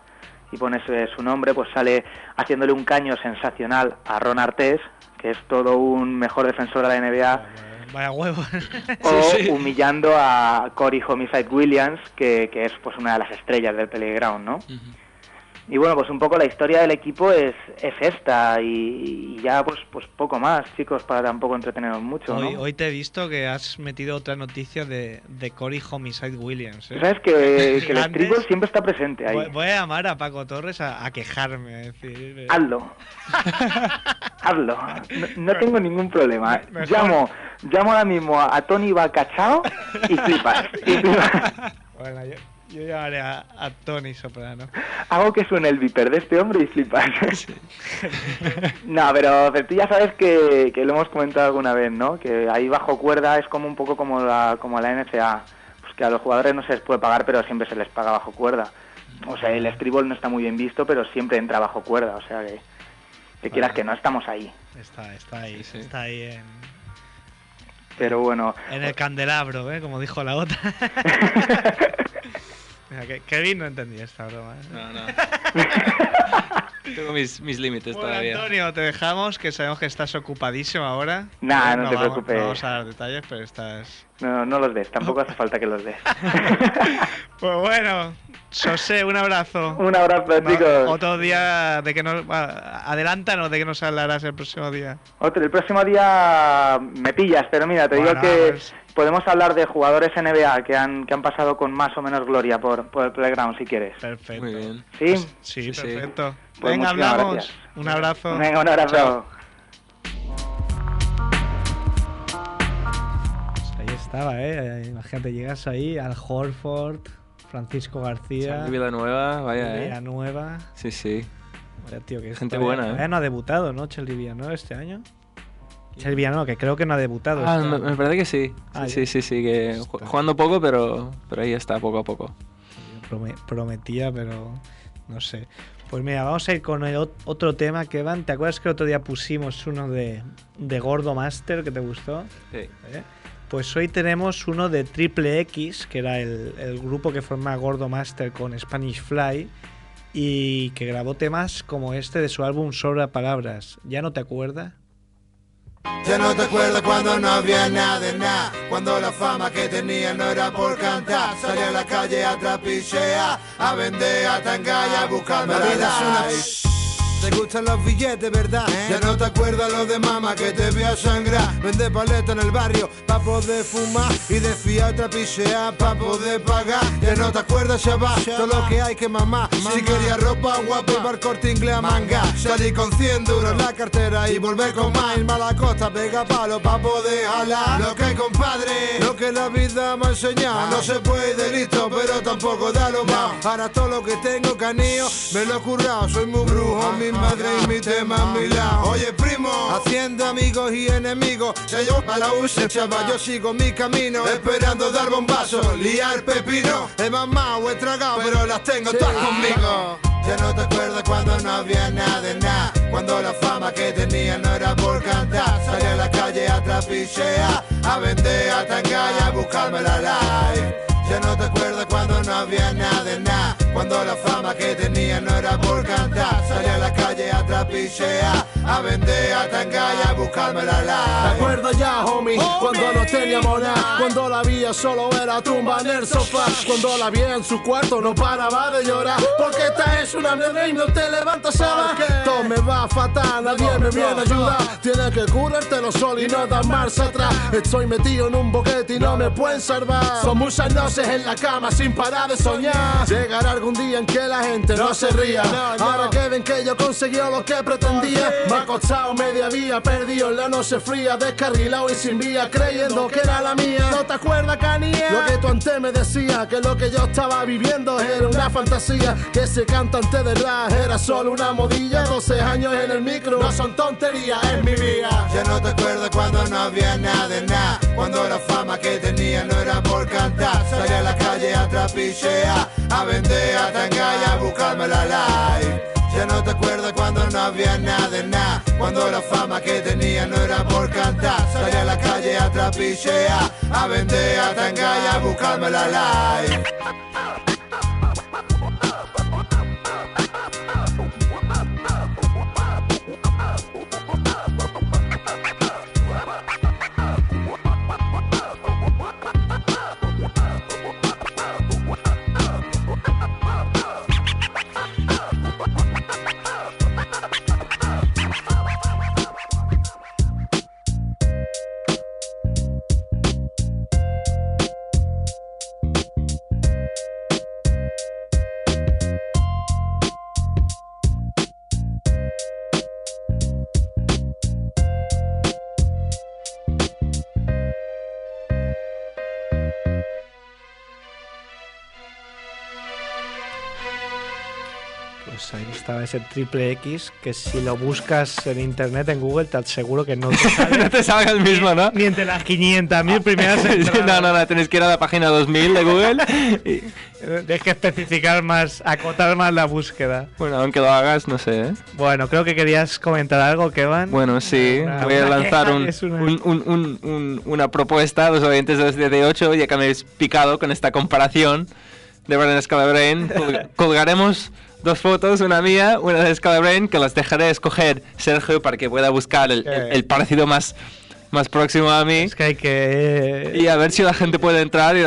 y pones eh, su nombre, pues sale haciéndole un caño sensacional a Ron Artés, que es todo un mejor defensor de la NBA, Vaya huevo. o humillando a Corey Homicide Williams, que, que es pues una de las estrellas del playground, ¿no? Y bueno, pues un poco la historia del equipo es, es esta y, y ya pues pues poco más, chicos, para tampoco entreteneros mucho, ¿no? Hoy, hoy te he visto que has metido otra noticia de, de Cory Homicide Williams. ¿eh? Sabes que, que el streetball siempre está presente ahí. Voy, voy a llamar a Paco Torres a, a quejarme. A decir, eh, Hazlo. Hazlo. No, no tengo ningún problema. Mejor. Llamo, llamo ahora mismo a, a Tony Bacachao y flipas. Y flipas. Bueno, yo, yo llamaré a, a Tony Soprano. Hago que suene el viper de este hombre y flipas. no, pero, pero tú ya sabes que, que lo hemos comentado alguna vez, ¿no? Que ahí bajo cuerda es como un poco como la, como la NCA. Pues que a los jugadores no se les puede pagar, pero siempre se les paga bajo cuerda. O sea, el streetball no está muy bien visto, pero siempre entra bajo cuerda. O sea, que, que quieras que no, estamos ahí. Está, está ahí, está ahí en, Pero bueno, en el candelabro, ¿eh? como dijo la otra. Mira, que Kevin no entendía esta broma. ¿eh? No, no. Tengo mis, mis límites Bueno, todavía. Antonio, te dejamos, que sabemos que estás ocupadísimo ahora. Nah, no te vamos- preocupes. No vamos a dar detalles, pero estás... no, no los des, tampoco hace falta que los des. Pues bueno, José, un abrazo. Un abrazo, chicos. Otro día de que nos... Adelántanos de que nos hablarás el próximo día. Otro, el próximo día me pillas, pero mira, te Bueno, digo que pues- podemos hablar de jugadores NBA que han, que han pasado con más o menos gloria por, por el playground, si quieres. Perfecto. Muy bien. ¿Sí? Sí, Sí, sí. perfecto. Pues Venga, hablamos. gracias. Un abrazo. Venga, un abrazo. Chao. Pues ahí estaba, ¿eh? Imagínate, llegas ahí al Horford, Francisco García, Villanueva, vaya, eh. Villanueva. Sí, sí. Vaya, tío, que Gente todavía- buena, ¿eh? no ha debutado, ¿no? Chelsea Villanueva este año. Chelsea Villanueva, que creo que no ha debutado. Ah, este me, parece que sí. Ah, Sí, ya. sí, sí, sí, que Está. jugando poco, pero, pero ahí está, poco a poco. Prome- prometía, pero no sé. Pues mira, vamos a ir con el ot- otro tema que van. ¿Te acuerdas que el otro día pusimos uno de, de Gordo Master que te gustó? Sí. ¿Eh? Pues hoy tenemos uno de Triple X, que era el, el grupo que forma Gordo Master con Spanish Fly y que grabó temas como este de su álbum Sobra Palabras. ¿Ya no te acuerdas? Ya no te acuerdas cuando no había nada de nada Cuando la fama que tenía no era por cantar Salía a la calle a trapichear A vender, a tangar y a buscarme la vida es una... Te gustan los billetes, ¿verdad? Ya no te acuerdas lo de mamá que te vio sangrar. Vende paleta en el barrio pa' poder fumar y desfiar otra pisear pa' poder pagar. Ya no te acuerdas, chaval, todo lo que hay que mamar. Si quería ropa guapa, iba al corte inglés a manga. Salí con 100 duros en la cartera y volver con más. Irme a la costa, pega palo pa' poder jalar. Lo que hay, compadre, lo que la vida me ha enseñado. No se puede delito, pero tampoco da lo más. Ahora todo lo que tengo, canillo, me lo he currado. Soy muy brujo, mi madre y mi tema a mi lado. Oye, primo, haciendo amigos y enemigos. Se yo para use, chaval, yo sigo mi camino. Esperando dar bombazo, liar pepino. He mamado, he tragado, pero las tengo todas conmigo. Ya no te acuerdas cuando no había nada de nada. Cuando la fama que tenía no era por cantar. Salí a la calle a trapichear, a vender, a tangar y a buscarme la life. Ya no te acuerdas cuando no había nada de nada. Cuando la fama que tenía no era por cantar. Salí a la calle a trapichear, a vender, a tangar y a buscarme la ¿Te life. acuerdas ya, homie? Cuando no teníamos nada, cuando la vida solo era tumba en el sofá, cuando la vi en su cuarto no paraba de llorar, porque esta es una mierda y no te levantas a Todo me va fatal, nadie me viene a ayudar. Tienes que curártelo solo y no dar marcha atrás. Estoy metido en un boquete y no me pueden salvar. Son muchas noches en la cama sin parar de soñar. Llegará algún día en que la gente no se ría. Ahora que ven que yo conseguí lo que pretendía, me ha costado media vía, perdido en la noche fría, descarrilado y sin vía, creyendo que era la mía. ¿No te acuerdas, Canía? Lo que tú antes me decías, que lo que yo estaba viviendo era una fantasía, que ese cantante de rap era solo una modilla. 12 años en el micro, no son tonterías, es mi vida. Ya no te acuerdas cuando no había nada de nada. Cuando la fama que tenía no era por cantar. Salí a la calle a trapichear, a vender, a tangar y a buscarme la life. Ya no te acuerdas cuando no había nada de nada. Cuando la fama que tenía no era por cantar. Salí a la calle a trapichear, a vender, a tangar y a buscarme la life. Estaba ese triple X que si lo buscas en internet, en Google, te aseguro que no te sale. no te salga el mismo, ¿no? Ni entre las 500.000 primeras entradas. no, no, no, tenéis que ir a la página 2000 de Google. y- Tienes que especificar más, acotar más la búsqueda. bueno, aunque lo hagas, no sé. ¿eh? Bueno, creo que querías comentar algo, Kevan. Bueno, sí, Una- voy a lanzar una- un- un- un- un- una propuesta a los oyentes de 218, ya que me habéis picado con esta comparación de Brian Scalabrine. Colg- Colgaremos dos fotos, una mía, una de Scalabrine, que las dejaré escoger Sergio para que pueda buscar el, el- el parecido más, más próximo a mí. Es que hay que... Y a ver si la gente puede entrar y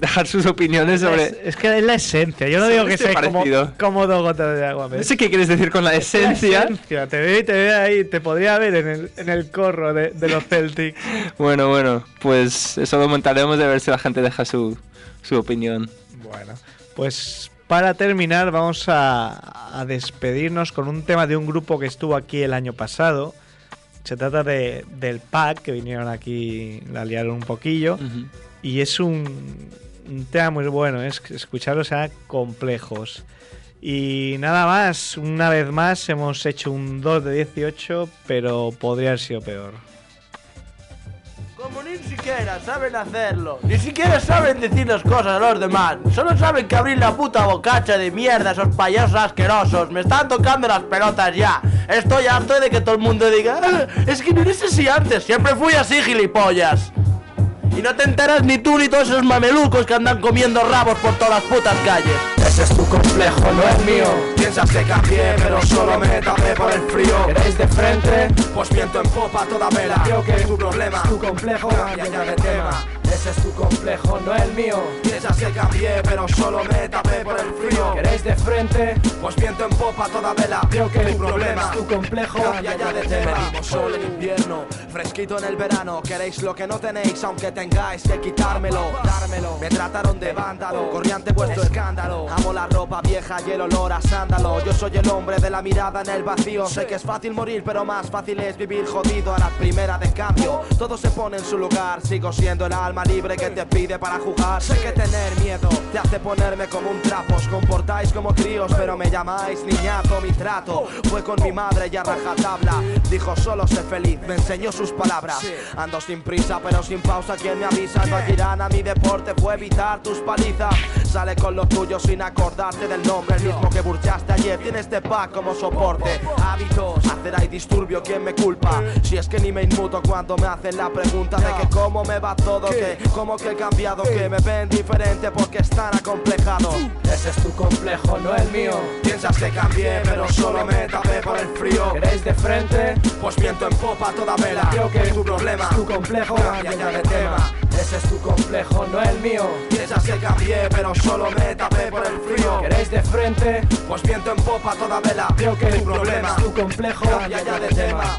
dejar sus opiniones Es, sobre... es que es la esencia. Yo no digo que este sea como, parecido. como dos gotas de agua. No ¿ves? sé qué quieres decir con la La esencia. esencia. Te veo y te veo ahí. Te podría ver en el, en el corro de, de los Celtics. Bueno, bueno, pues eso lo montaremos de ver si la gente deja su, su opinión. Bueno, pues para terminar vamos a, a despedirnos con un tema de un grupo que estuvo aquí el año pasado. Se trata de, del Pack, que vinieron aquí, la liaron un poquillo. Y es un, un tema muy bueno, es escucharlo sea complejos. Y nada más, una vez más hemos hecho un 2 de 18, pero podría haber sido peor. Como ni siquiera saben hacerlo, ni siquiera saben decir las cosas a los demás, solo saben que abrir la puta bocacha de mierda, esos payasos asquerosos, me están tocando las pelotas ya. Estoy harto de que todo el mundo diga, "Ah, es que no eres así antes, siempre fui así, gilipollas. Y no te enteras ni tú ni todos esos mamelucos que andan comiendo rabos por todas las putas calles. Ese es tu complejo, no el mío. Piensas que cambié, pero solo me tapé por el frío. ¿Queréis de frente? Pues viento en popa toda vela. Creo que tu problema, tu complejo, cambia ya de tema. Ese es tu complejo, no el mío. Piensas que cambié, pero solo me tapé por el frío. ¿Queréis de frente? Pues viento en popa toda vela. Creo que tu problema, tu complejo, cambia ya de tema. Sol en invierno, fresquito en el verano. Queréis lo que no tenéis, aunque tengáis que quitármelo. Dármelo. Me trataron de vándalo, corriente vuestro escándalo. Amo la ropa vieja y el olor a sándalo. Yo soy el hombre de la mirada en el vacío. Sé que es fácil morir, pero más fácil es vivir jodido a la primera de cambio. Todo se pone en su lugar, sigo siendo el alma libre que te pide para jugar. Sé que tener miedo te hace ponerme como un trapo. Os comportáis como críos, pero me llamáis niñato. Mi trato fue con mi madre y a rajatabla. Dijo solo sé feliz, me enseñó sus palabras. Ando sin prisa, pero sin pausa. Quien me avisa, no irán a mi deporte fue evitar tus palizas. Sale con los tuyos sin acordarte del nombre, el mismo que burchaste ayer. Tiene este pack como soporte. Hábitos, hacer ahí disturbio, ¿quién me culpa? Si es que ni me inmuto cuando me hacen la pregunta de que cómo me va todo, que cómo que he cambiado, que me ven diferente porque están acomplejados. Ese es tu complejo, no el mío. Piensas que cambié, pero solo me tapé por el frío. ¿Queréis de frente? Pues viento en popa toda vela. Creo que tu problema, tu complejo, cambia ya de tema. Ese es tu complejo, no el mío. Piensas que cambié, pero solo me tapé por el frío. ¿Queréis de frente? Pues viento en popa toda vela. Creo que tu problema, tu complejo, cambia ya de tema.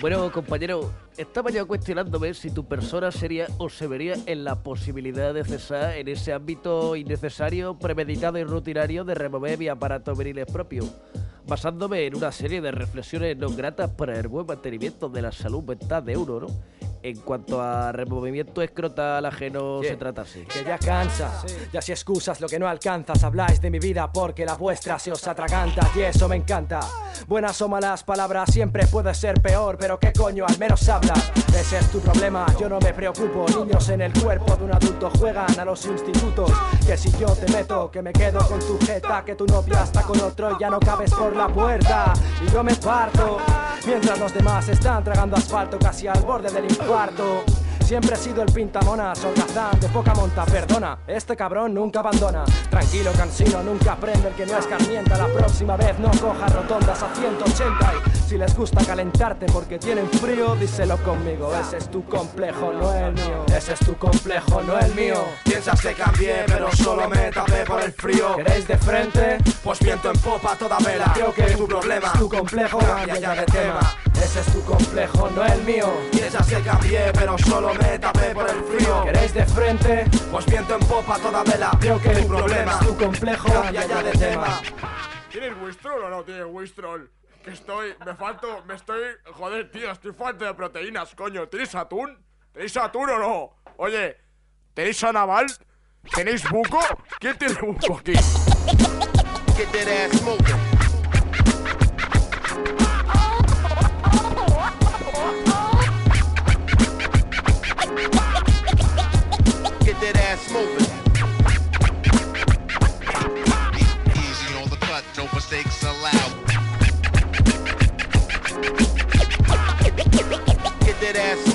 Bueno, compañero, estaba yo cuestionándome si tu persona sería o se vería en la posibilidad de cesar en ese ámbito innecesario, premeditado y rutinario de remover mi aparato viriles propio, basándome en una serie de reflexiones no gratas para el buen mantenimiento de la salud mental de uno, ¿no? En cuanto a removimiento escrotal ajeno Yeah. se trata así. Que ya cansa, ya si excusas lo que no alcanzas, habláis de mi vida porque la vuestra se os atraganta y eso me encanta. Buenas o malas palabras siempre puede ser peor, pero qué coño, al menos hablas. Ese es tu problema, yo no me preocupo. Niños en el cuerpo de un adulto juegan a los institutos. Que si yo te meto, que me quedo con tu jeta, que tu novia está con otro y ya no cabes por la puerta. Y yo me parto, mientras los demás están tragando asfalto casi al borde del infarto. Siempre he sido el pintamonas, holgazán, de poca monta, perdona, este cabrón nunca abandona. Tranquilo, cansino, nunca aprende el que no escarmienta. La próxima vez no cojas rotondas a 180 y si les gusta calentarte porque tienen frío, díselo conmigo. Ese es tu complejo, no el mío. Ese es tu complejo, no el mío. Piensas que cambié, pero solo me tapé por el frío. ¿Queréis de frente? Pues viento en popa toda vela. Creo que tu problema, tu complejo cambia ya de tema. Ese es tu complejo, no el mío. Piensas que cambié, pero solo me tapé por el frío. ¿Queréis de frente? Pues viento en popa toda vela. Creo que tu problema, tu complejo cambia ya de tema. ¿Tienes Wistrol o no tienes Wistrol? Que estoy, me falto, me estoy, joder, tío, estoy falto de proteínas, coño. ¿Tenéis atún? ¿Tenéis atún o no? Oye, ¿tenéis a Naval? ¿Tenéis buco? ¿Quién tiene buco aquí? Get that ass moving. That ass moving. Easy on the cut, no mistakes allowed. Get that ass